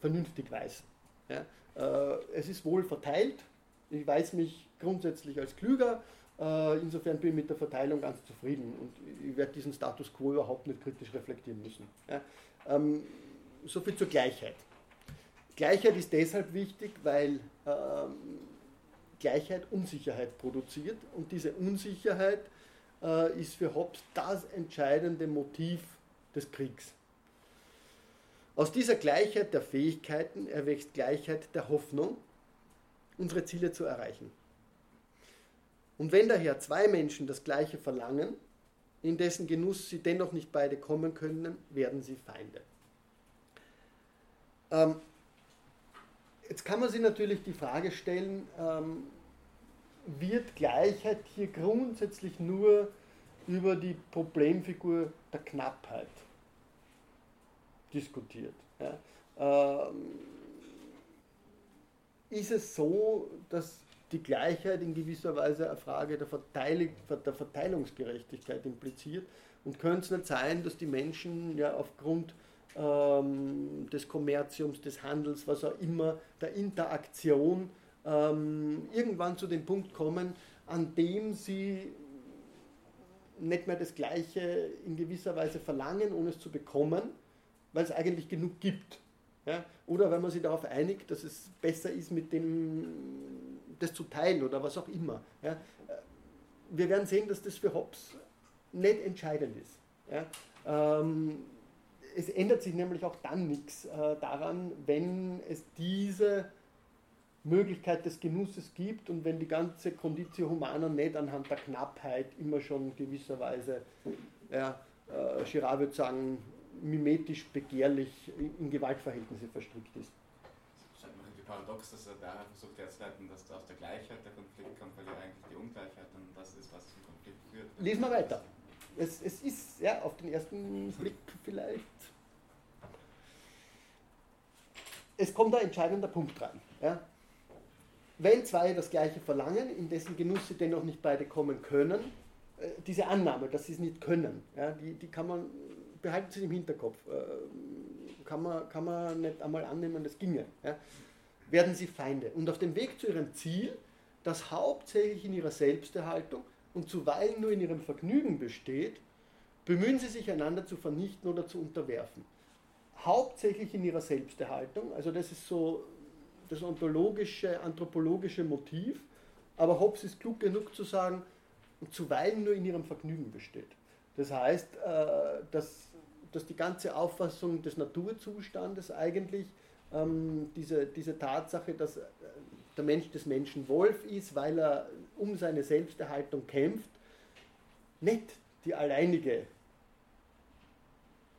vernünftig weiß. Ja? Äh, es ist wohl verteilt, ich weiß mich grundsätzlich als klüger, äh, insofern bin ich mit der Verteilung ganz zufrieden und ich werde diesen Status quo überhaupt nicht kritisch reflektieren müssen. Ja? Ähm, so viel zur Gleichheit. Gleichheit ist deshalb wichtig, weil ähm, Gleichheit Unsicherheit produziert und diese Unsicherheit äh, ist für Hobbes das entscheidende Motiv des Kriegs. Aus dieser Gleichheit der Fähigkeiten erwächst Gleichheit der Hoffnung, unsere Ziele zu erreichen. Und wenn daher zwei Menschen das Gleiche verlangen, in dessen Genuss sie dennoch nicht beide kommen können, werden sie Feinde. Ähm, Jetzt kann man sich natürlich die Frage stellen, ähm, wird Gleichheit hier grundsätzlich nur über die Problemfigur der Knappheit diskutiert? Ja? Ähm, ist es so, dass die Gleichheit in gewisser Weise eine Frage der, Verteilung, der Verteilungsgerechtigkeit impliziert? Und könnte es nicht sein, dass die Menschen ja aufgrund ähm, des Kommerziums, des Handels, was auch immer, der Interaktion ähm, irgendwann zu dem Punkt kommen, an dem sie nicht mehr das Gleiche in gewisser Weise verlangen, ohne es zu bekommen, weil es eigentlich genug gibt. Ja? Oder wenn man sich darauf einigt, dass es besser ist, mit dem das zu teilen oder was auch immer. Ja? Wir werden sehen, dass das für Hobbes nicht entscheidend ist. Ja? Ähm, es ändert sich nämlich auch dann nichts äh, daran, wenn es diese Möglichkeit des Genusses gibt und wenn die ganze Conditio Humana nicht anhand der Knappheit immer schon gewisserweise, ja, äh, Girard würde sagen, mimetisch begehrlich in Gewaltverhältnisse verstrickt ist. Es scheint mir irgendwie paradox, dass er daher versucht herzuleiten, dass aus der Gleichheit der Konflikt kommt, weil ja eigentlich die Ungleichheit dann das ist, was zum Konflikt führt. Lesen wir weiter es, es ist ja auf den ersten Blick vielleicht. Es kommt ein entscheidender Punkt rein. Ja. Wenn zwei das Gleiche verlangen, in dessen Genuss sie dennoch nicht beide kommen können, äh, diese Annahme, dass sie es nicht können, ja, die, die kann man, behalten Sie im Hinterkopf, äh, kann, man, kann man nicht einmal annehmen, das ginge. Ja, werden sie Feinde. Und auf dem Weg zu ihrem Ziel, das hauptsächlich in ihrer Selbsterhaltung und zuweilen nur in ihrem Vergnügen besteht, bemühen sie sich einander zu vernichten oder zu unterwerfen. Hauptsächlich in ihrer Selbsterhaltung, also das ist so das ontologische, anthropologische Motiv, aber Hobbes ist klug genug zu sagen, zuweilen nur in ihrem Vergnügen besteht. Das heißt, äh, dass, dass die ganze Auffassung des Naturzustandes eigentlich ähm, diese, diese Tatsache, dass äh, der Mensch des Menschen Wolf ist, weil er um seine Selbsterhaltung kämpft, nicht die alleinige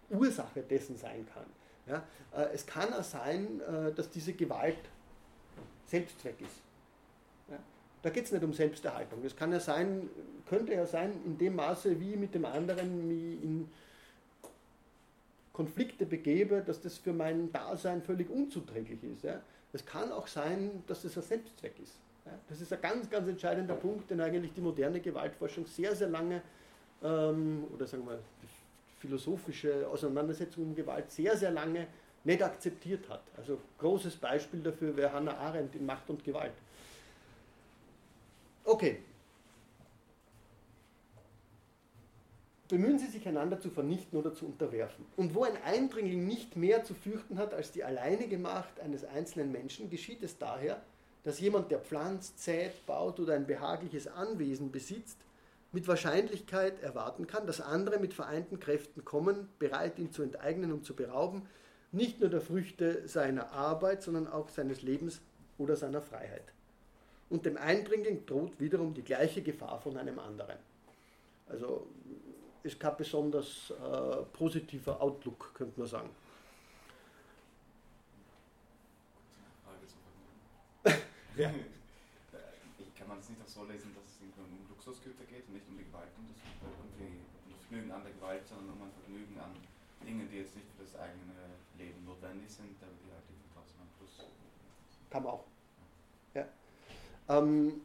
Ursache dessen sein kann. Ja, äh, es kann auch sein, äh, dass diese Gewalt Selbstzweck ist. Ja, da geht es nicht um Selbsterhaltung. Es kann ja sein, könnte ja sein, in dem Maße, wie mit dem anderen mich in Konflikte begebe, dass das für mein Dasein völlig unzuträglich ist. Ja. Es kann auch sein, dass es ein Selbstzweck ist. Das ist ein ganz, ganz entscheidender Punkt, den eigentlich die moderne Gewaltforschung sehr, sehr lange, ähm, oder sagen wir, philosophische Auseinandersetzung um Gewalt sehr, sehr lange nicht akzeptiert hat. Also großes Beispiel dafür wäre Hannah Arendt in Macht und Gewalt. Okay. Bemühen Sie sich, einander zu vernichten oder zu unterwerfen. Und wo ein Eindringling nicht mehr zu fürchten hat als die alleinige Macht eines einzelnen Menschen, geschieht es daher, dass jemand, der pflanzt, sät, baut oder ein behagliches Anwesen besitzt, mit Wahrscheinlichkeit erwarten kann, dass andere mit vereinten Kräften kommen, bereit ihn zu enteignen und zu berauben, nicht nur der Früchte seiner Arbeit, sondern auch seines Lebens oder seiner Freiheit. Und dem Eindringling droht wiederum die gleiche Gefahr von einem anderen. Also ist kein besonders äh, positiver Outlook, könnte man sagen. ja. <laughs> Kann man es nicht auch so lesen, Luxusgüter geht und nicht um die Gewalt und das, um, die, um das Vergnügen an der Gewalt, sondern um ein Vergnügen an Dingen, die jetzt nicht für das eigene Leben notwendig sind, aber die halt trotzdem ein Plus. Kann man auch. Ja. Ähm,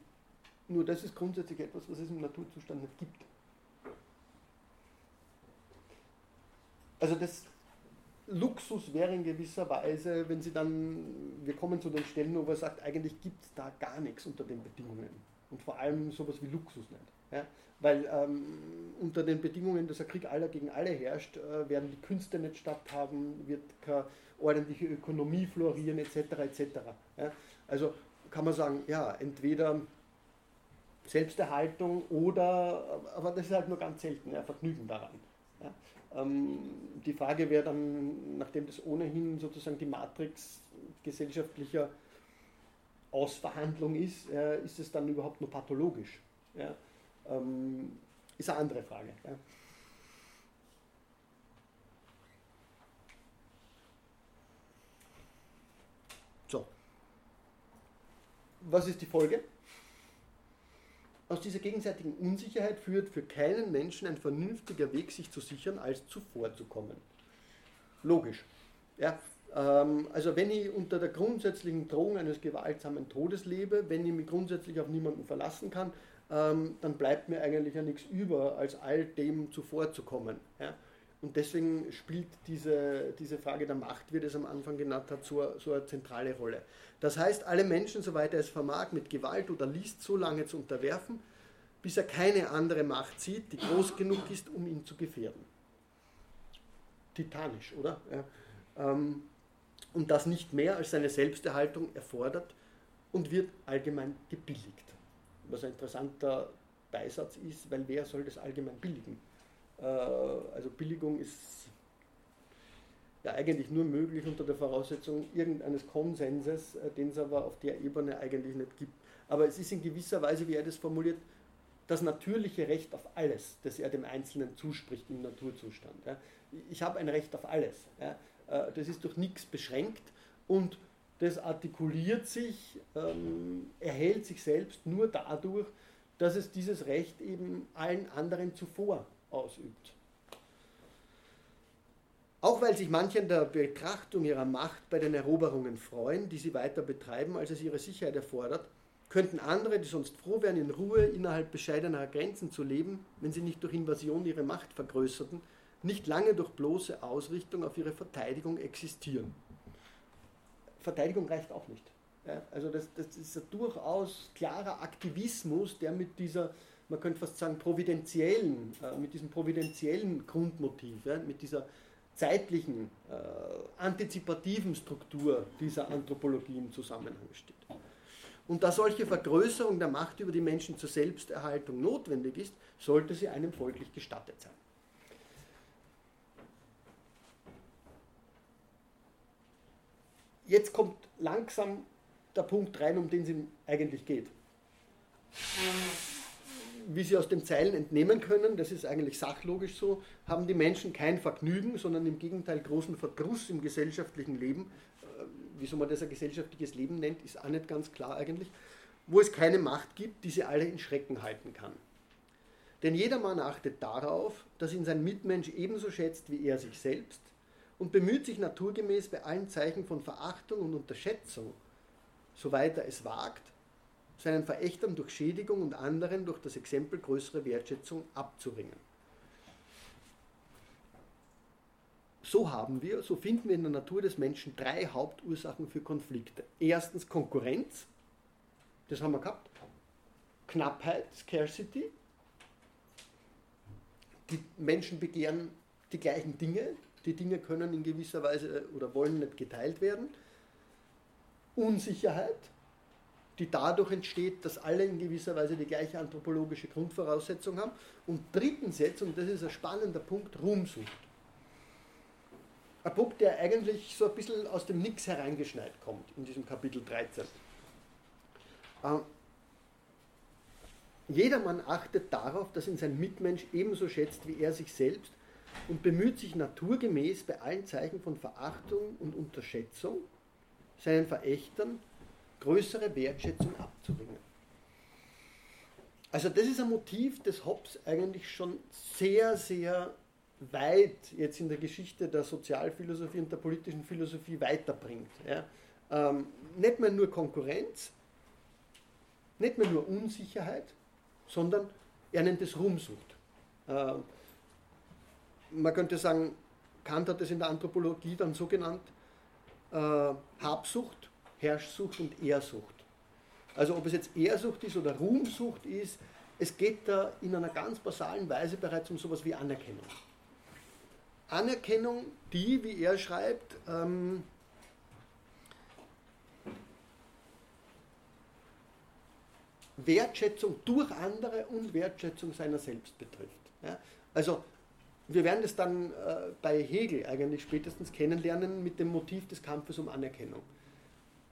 nur das ist grundsätzlich etwas, was es im Naturzustand nicht gibt. Also das Luxus wäre in gewisser Weise, wenn Sie dann, wir kommen zu den Stellen, wo er sagt, eigentlich gibt es da gar nichts unter den Bedingungen. Und vor allem sowas wie Luxus nicht. Ja? Weil ähm, unter den Bedingungen, dass ein Krieg aller gegen alle herrscht, äh, werden die Künste nicht statthaben, wird keine ordentliche Ökonomie florieren, etc. etc. Ja? Also kann man sagen, ja, entweder Selbsterhaltung oder, aber das ist halt nur ganz selten, ja, Vergnügen daran. Ja? Ähm, die Frage wäre dann, nachdem das ohnehin sozusagen die Matrix gesellschaftlicher Ausverhandlung ist, äh, ist es dann überhaupt nur pathologisch? Ja? Ähm, ist eine andere Frage. Ja? So. Was ist die Folge? Aus dieser gegenseitigen Unsicherheit führt für keinen Menschen ein vernünftiger Weg, sich zu sichern, als zuvorzukommen. Logisch. Ja, also wenn ich unter der grundsätzlichen Drohung eines gewaltsamen Todes lebe, wenn ich mich grundsätzlich auf niemanden verlassen kann, ähm, dann bleibt mir eigentlich ja nichts über, als all dem zuvorzukommen. Und deswegen spielt diese, diese Frage der Macht, wie das am Anfang genannt hat, so, so eine zentrale Rolle. Das heißt, alle Menschen, soweit er es vermag, mit Gewalt oder List so lange zu unterwerfen, bis er keine andere Macht sieht, die groß genug ist, um ihn zu gefährden. Titanisch, oder? Ja. Ähm, und das nicht mehr als seine Selbsterhaltung erfordert und wird allgemein gebilligt. Was ein interessanter Beisatz ist, weil wer soll das allgemein billigen? Äh, also Billigung ist ja eigentlich nur möglich unter der Voraussetzung irgendeines Konsenses, äh, den es aber auf der Ebene eigentlich nicht gibt. Aber es ist in gewisser Weise, wie er das formuliert, das natürliche Recht auf alles, das er dem Einzelnen zuspricht im Naturzustand. Ich habe ein Recht auf alles. Äh, das ist durch nichts beschränkt und das artikuliert sich, ähm, erhält sich selbst nur dadurch, dass es dieses Recht eben allen anderen zuvor ausübt. Auch weil sich manche in der Betrachtung ihrer Macht bei den Eroberungen freuen, die sie weiter betreiben, als es ihre Sicherheit erfordert, könnten andere, die sonst froh wären, in Ruhe innerhalb bescheidener Grenzen zu leben, wenn sie nicht durch Invasion ihre Macht vergrößerten, nicht lange durch bloße Ausrichtung auf ihre Verteidigung existieren. Verteidigung reicht auch nicht. Also das, das ist ein durchaus klarer Aktivismus, der mit dieser man könnte fast sagen, providentiellen, äh, mit diesem providentiellen Grundmotiv, mit dieser zeitlichen, äh, antizipativen Struktur dieser Anthropologie im Zusammenhang steht. Und da solche Vergrößerung der Macht über die Menschen zur Selbsterhaltung notwendig ist, sollte sie einem folglich gestattet sein. Jetzt kommt langsam der Punkt rein, um den es eigentlich geht wie Sie aus den Zeilen entnehmen können, das ist eigentlich sachlogisch so, haben die Menschen kein Vergnügen, sondern im Gegenteil großen Verdruss im gesellschaftlichen Leben. Äh, wieso man das ein gesellschaftliches Leben nennt, ist auch nicht ganz klar eigentlich. Wo es keine Macht gibt, die sie alle in Schrecken halten kann. Denn jedermann achtet darauf, dass ihn sein Mitmensch ebenso schätzt wie er sich selbst und bemüht sich naturgemäß bei allen Zeichen von Verachtung und Unterschätzung, soweit er es wagt, seinen Verächtern durch Schädigung und anderen durch das Exempel größere Wertschätzung abzuringen. so haben wir, so finden wir in der Natur des Menschen drei Hauptursachen für Konflikte. Erstens Konkurrenz, das haben wir gehabt. Knappheit, Scarcity. Die Menschen begehren die gleichen Dinge, die Dinge können in gewisser Weise oder wollen nicht geteilt werden. Unsicherheit, die dadurch entsteht, dass alle in gewisser Weise die gleiche anthropologische Grundvoraussetzung haben. Und drittens jetzt, und das ist ein spannender Punkt, Ruhmsucht. Ein Punkt, der eigentlich so ein bisschen aus dem Nix hereingeschneit kommt in diesem Kapitel 13. Ähm, jedermann achtet darauf, dass ihn sein Mitmensch ebenso schätzt wie er sich selbst und bemüht sich naturgemäß bei allen Zeichen von Verachtung und Unterschätzung seinen Verächtern größere Wertschätzung abzuringen. Also das ist ein Motiv, das Hobbes eigentlich schon sehr, sehr weit jetzt in der Geschichte der Sozialphilosophie und der politischen Philosophie weiterbringt. Ja. Ähm, nicht mehr nur Konkurrenz, nicht mehr nur Unsicherheit, sondern er nennt es Ruhmsucht. Ähm, man könnte sagen, Kant hat es in der Anthropologie dann so genannt, äh, Habsucht Herrschsucht und Ehrsucht. Also ob es jetzt Ehrsucht ist oder Ruhmsucht ist, es geht da in einer ganz basalen Weise bereits um sowas wie Anerkennung. Anerkennung, die, wie er schreibt, ähm, Wertschätzung durch andere und Wertschätzung seiner selbst betrifft. Ja? Also wir werden es dann äh, bei Hegel eigentlich spätestens kennenlernen mit dem Motiv des Kampfes um Anerkennung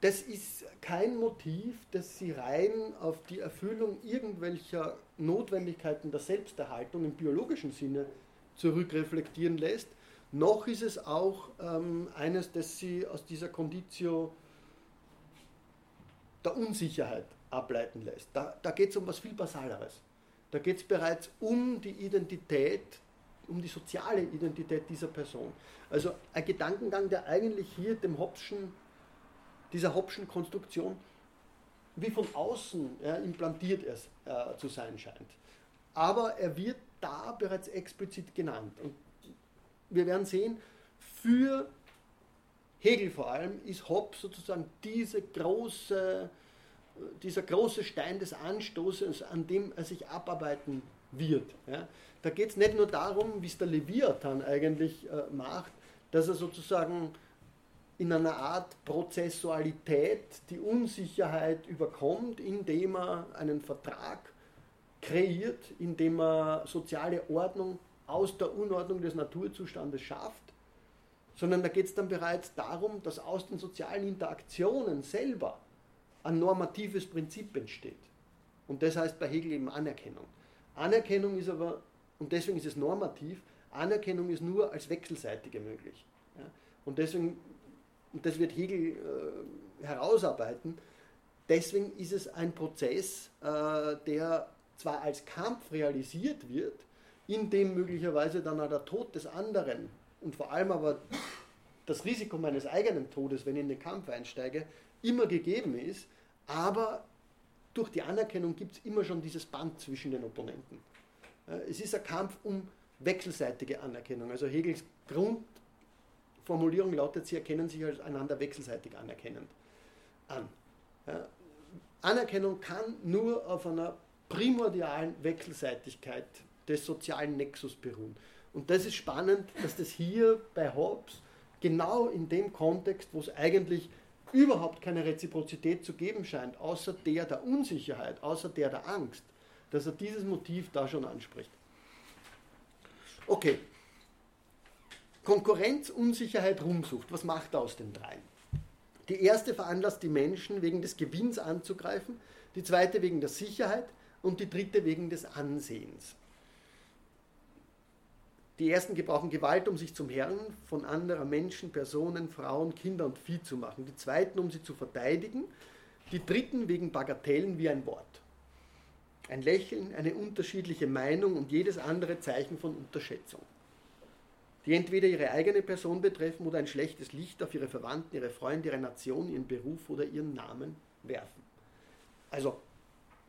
das ist kein Motiv, das sie rein auf die Erfüllung irgendwelcher Notwendigkeiten der Selbsterhaltung im biologischen Sinne zurückreflektieren lässt, noch ist es auch ähm, eines, das sie aus dieser Conditio der Unsicherheit ableiten lässt. Da, da geht es um was viel Basaleres. Da geht es bereits um die Identität, um die soziale Identität dieser Person. Also ein Gedankengang, der eigentlich hier dem Hobbschen dieser Hobbschen Konstruktion wie von außen ja, implantiert es äh, zu sein scheint. Aber er wird da bereits explizit genannt. Und wir werden sehen, für Hegel vor allem ist Hobbes sozusagen diese große, dieser große Stein des Anstoßes, an dem er sich abarbeiten wird. Ja. Da geht es nicht nur darum, wie es der Leviathan eigentlich äh, macht, dass er sozusagen in einer Art Prozessualität die Unsicherheit überkommt, indem er einen Vertrag kreiert, indem er soziale Ordnung aus der Unordnung des Naturzustandes schafft, sondern da geht es dann bereits darum, dass aus den sozialen Interaktionen selber ein normatives Prinzip entsteht. Und das heißt bei Hegel eben Anerkennung. Anerkennung ist aber, und deswegen ist es normativ, Anerkennung ist nur als wechselseitige möglich. Ja? Und deswegen und das wird Hegel äh, herausarbeiten. Deswegen ist es ein Prozess, äh, der zwar als Kampf realisiert wird, in dem möglicherweise dann auch der Tod des anderen und vor allem aber das Risiko meines eigenen Todes, wenn ich in den Kampf einsteige, immer gegeben ist, aber durch die Anerkennung gibt es immer schon dieses Band zwischen den Opponenten. Es ist ein Kampf um wechselseitige Anerkennung. Also Hegels Grund, Formulierung lautet, sie erkennen sich als einander wechselseitig anerkennend an. Anerkennung kann nur auf einer primordialen Wechselseitigkeit des sozialen Nexus beruhen. Und das ist spannend, dass das hier bei Hobbes genau in dem Kontext, wo es eigentlich überhaupt keine Reziprozität zu geben scheint, außer der der Unsicherheit, außer der der Angst, dass er dieses Motiv da schon anspricht. Okay, Konkurrenz, Unsicherheit, Ruhmsucht. Was macht er aus den dreien? Die erste veranlasst die Menschen wegen des Gewinns anzugreifen, die zweite wegen der Sicherheit und die dritte wegen des Ansehens. Die ersten gebrauchen Gewalt, um sich zum Herrn von anderer Menschen, Personen, Frauen, Kinder und Vieh zu machen. Die zweiten, um sie zu verteidigen. Die dritten wegen Bagatellen wie ein Wort. Ein Lächeln, eine unterschiedliche Meinung und jedes andere Zeichen von Unterschätzung die entweder ihre eigene Person betreffen oder ein schlechtes Licht auf ihre Verwandten, ihre Freunde, ihre Nation, ihren Beruf oder ihren Namen werfen. Also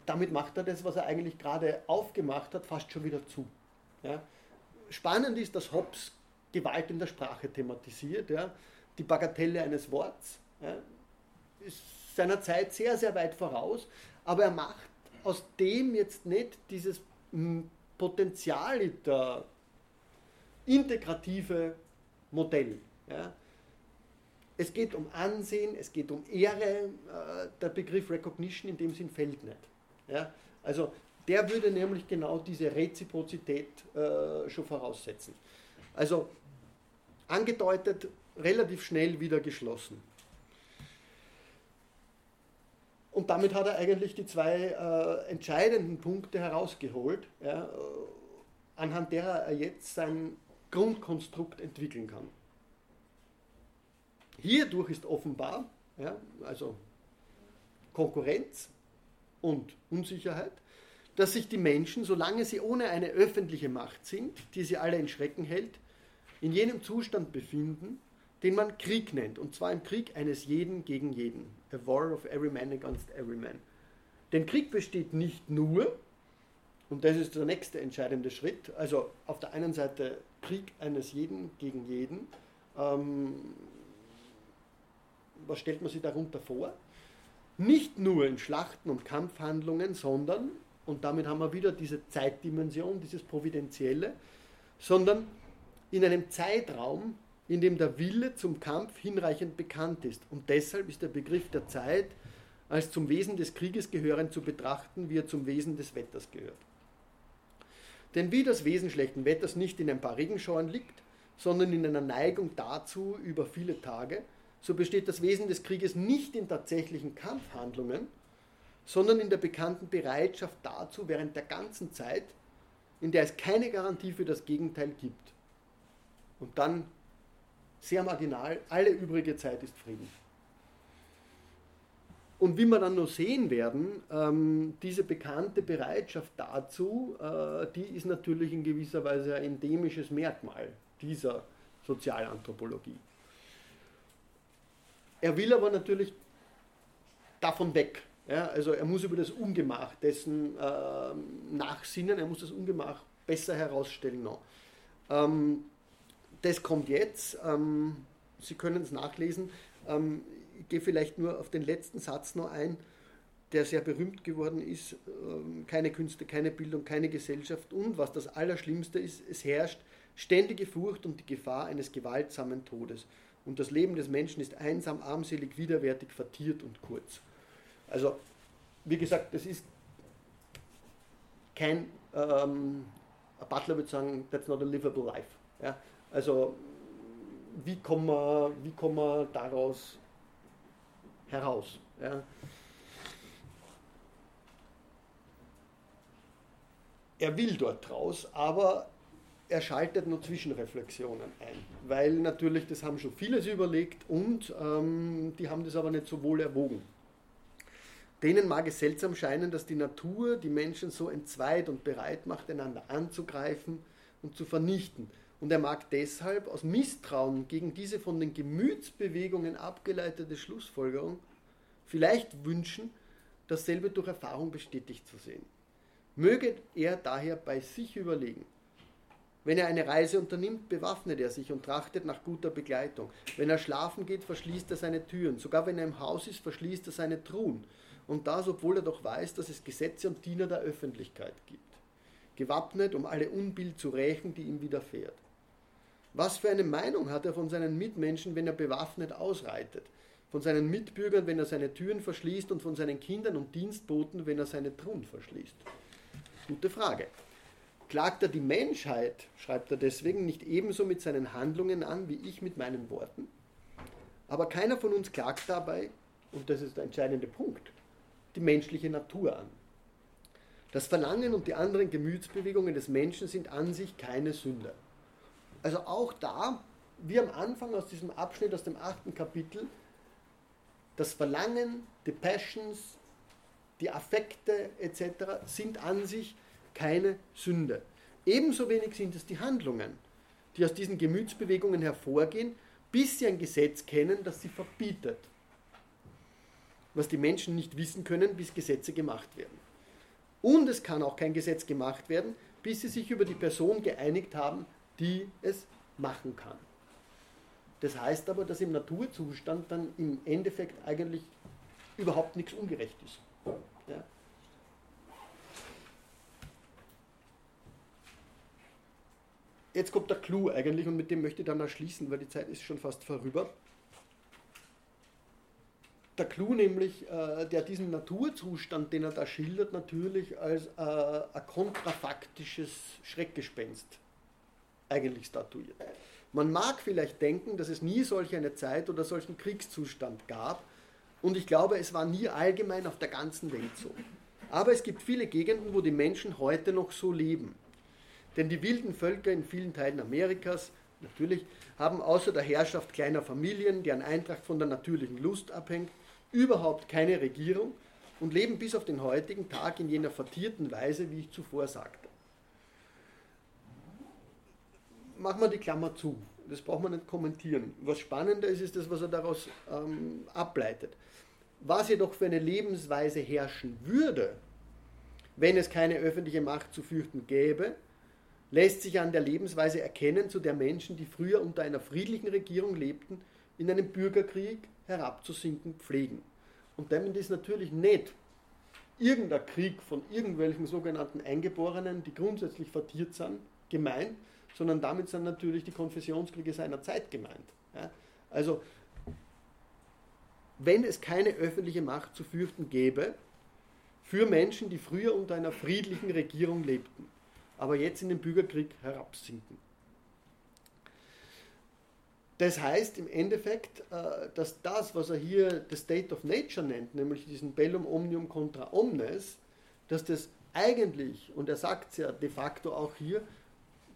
damit macht er das, was er eigentlich gerade aufgemacht hat, fast schon wieder zu. Ja. Spannend ist, dass Hobbes Gewalt in der Sprache thematisiert. Ja. Die Bagatelle eines Worts ja, ist seiner Zeit sehr, sehr weit voraus, aber er macht aus dem jetzt nicht dieses Potenzial der integrative Modell. Ja. Es geht um Ansehen, es geht um Ehre. Äh, der Begriff Recognition in dem Sinn fällt nicht. Ja. Also der würde nämlich genau diese Reziprozität äh, schon voraussetzen. Also angedeutet, relativ schnell wieder geschlossen. Und damit hat er eigentlich die zwei äh, entscheidenden Punkte herausgeholt, ja, anhand derer er jetzt sein Grundkonstrukt entwickeln kann. Hierdurch ist offenbar, ja, also Konkurrenz und Unsicherheit, dass sich die Menschen, solange sie ohne eine öffentliche Macht sind, die sie alle in Schrecken hält, in jenem Zustand befinden, den man Krieg nennt, und zwar im Krieg eines jeden gegen jeden. A war of every man against every man. Denn Krieg besteht nicht nur, und das ist der nächste entscheidende Schritt, also auf der einen Seite Krieg eines jeden gegen jeden. Ähm, was stellt man sich darunter vor? Nicht nur in Schlachten und Kampfhandlungen, sondern, und damit haben wir wieder diese Zeitdimension, dieses Providentielle, sondern in einem Zeitraum, in dem der Wille zum Kampf hinreichend bekannt ist. Und deshalb ist der Begriff der Zeit als zum Wesen des Krieges gehörend zu betrachten, wie er zum Wesen des Wetters gehört. Denn wie das Wesen schlechten Wetters nicht in ein paar Regenschauern liegt, sondern in einer Neigung dazu über viele Tage, so besteht das Wesen des Krieges nicht in tatsächlichen Kampfhandlungen, sondern in der bekannten Bereitschaft dazu während der ganzen Zeit, in der es keine Garantie für das Gegenteil gibt. Und dann sehr marginal, alle übrige Zeit ist Frieden. Und wie wir dann noch sehen werden, ähm, diese bekannte Bereitschaft dazu, äh, die ist natürlich in gewisser Weise ein endemisches Merkmal dieser Sozialanthropologie. Er will aber natürlich davon weg. Ja? Also er muss über das Ungemach dessen äh, nachsinnen, er muss das Ungemach besser herausstellen noch. Ähm, das kommt jetzt. Ähm, Sie können es nachlesen. Ähm, ich gehe vielleicht nur auf den letzten Satz noch ein, der sehr berühmt geworden ist. Ähm, keine Künste, keine Bildung, keine Gesellschaft und, was das Allerschlimmste ist, es herrscht ständige Furcht und die Gefahr eines gewaltsamen Todes. Und das Leben des Menschen ist einsam, armselig, widerwärtig, vertiert und kurz. Also, wie gesagt, das ist kein, ähm, Butler würde sagen, that's not a livable life. Ja? Also, wie kommen wir, wie kommen wir daraus heraus. Ja. Er will dort raus, aber er schaltet nur Zwischenreflexionen ein, weil natürlich, das haben schon viele überlegt und ähm, die haben das aber nicht so wohl erwogen. Denen mag es seltsam scheinen, dass die Natur die Menschen so entzweit und bereit macht, einander anzugreifen und zu vernichten. Und er mag deshalb aus Misstrauen gegen diese von den Gemütsbewegungen abgeleitete Schlussfolgerung vielleicht wünschen, dasselbe durch Erfahrung bestätigt zu sehen. Möge er daher bei sich überlegen. Wenn er eine Reise unternimmt, bewaffnet er sich und trachtet nach guter Begleitung. Wenn er schlafen geht, verschließt er seine Türen. Sogar wenn er im Haus ist, verschließt er seine Truhen. Und das, obwohl er doch weiß, dass es Gesetze und Diener der Öffentlichkeit gibt. Gewappnet, um alle Unbill zu rächen, die ihm widerfährt. Was für eine Meinung hat er von seinen Mitmenschen, wenn er bewaffnet ausreitet? von seinen Mitbürgern, wenn er seine Türen verschließt und von seinen Kindern und Dienstboten, wenn er seine Truhen verschließt? Gute Frage. Klagt er die Menschheit, schreibt er deswegen, nicht ebenso mit seinen Handlungen an wie ich mit meinen Worten? Aber keiner von uns klagt dabei, und das ist der entscheidende Punkt, die menschliche Natur an. Das Verlangen und die anderen Gemütsbewegungen des Menschen sind an sich keine Sünde. Also auch da, wie am Anfang aus diesem Abschnitt aus dem achten Kapitel, das Verlangen, die Passions, die Affekte etc. sind an sich keine Sünde. Ebenso wenig sind es die Handlungen, die aus diesen Gemütsbewegungen hervorgehen, bis sie ein Gesetz kennen, das sie verbietet. Was die Menschen nicht wissen können, bis Gesetze gemacht werden. Und es kann auch kein Gesetz gemacht werden, bis sie sich über die Person geeinigt haben, die es machen kann. Das heißt aber, dass im Naturzustand dann im Endeffekt eigentlich überhaupt nichts ungerecht ist. Ja? Jetzt kommt der Clou eigentlich und mit dem möchte ich dann erschließen, weil die Zeit ist schon fast vorüber. Der Clou nämlich, äh, der diesen Naturzustand, den er da schildert, natürlich als äh, ein kontrafaktisches Schreckgespenst eigentlich statuiert. Man mag vielleicht denken, dass es nie solch eine Zeit oder solchen Kriegszustand gab und ich glaube, es war nie allgemein auf der ganzen Welt so. Aber es gibt viele Gegenden, wo die Menschen heute noch so leben. Denn die wilden Völker in vielen Teilen Amerikas, natürlich, haben außer der Herrschaft kleiner Familien, deren Eintracht von der natürlichen Lust abhängt, überhaupt keine Regierung und leben bis auf den heutigen Tag in jener vertierten Weise, wie ich zuvor sagte. Machen wir die Klammer zu. Das braucht man nicht kommentieren. Was spannender ist, ist das, was er daraus ähm, ableitet. Was jedoch für eine Lebensweise herrschen würde, wenn es keine öffentliche Macht zu fürchten gäbe, lässt sich an der Lebensweise erkennen, zu der Menschen, die früher unter einer friedlichen Regierung lebten, in einem Bürgerkrieg herabzusinken pflegen. Und damit ist natürlich nicht irgendein Krieg von irgendwelchen sogenannten Eingeborenen, die grundsätzlich vertiert sind, gemeint, sondern damit sind natürlich die Konfessionskriege seiner Zeit gemeint. Ja? Also, wenn es keine öffentliche Macht zu fürchten gäbe, für Menschen, die früher unter einer friedlichen Regierung lebten, aber jetzt in den Bürgerkrieg herabsinken. Das heißt im Endeffekt, äh, dass das, was er hier the State of Nature nennt, nämlich diesen Bellum Omnium contra Omnes, dass das eigentlich, und er sagt es ja de facto auch hier,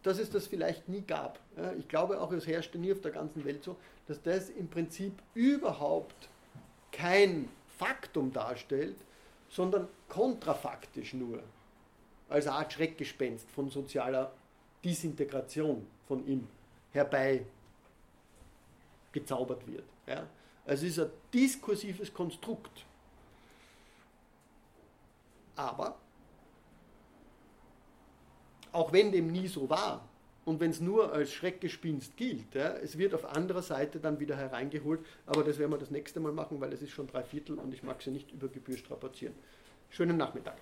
dass es das vielleicht nie gab. Ich glaube auch, es herrschte nie auf der ganzen Welt so, dass das im Prinzip überhaupt kein Faktum darstellt, sondern kontrafaktisch nur als Art Schreckgespenst von sozialer Disintegration von ihm herbei gezaubert wird. Ja? Also es ist ein diskursives Konstrukt. Aber auch wenn dem nie so war und wenn es nur als Schreckgespinst gilt, ja, es wird auf anderer Seite dann wieder hereingeholt, aber das werden wir das nächste Mal machen, weil es ist schon drei Viertel und ich mag sie nicht über Gebühr strapazieren. Schönen Nachmittag.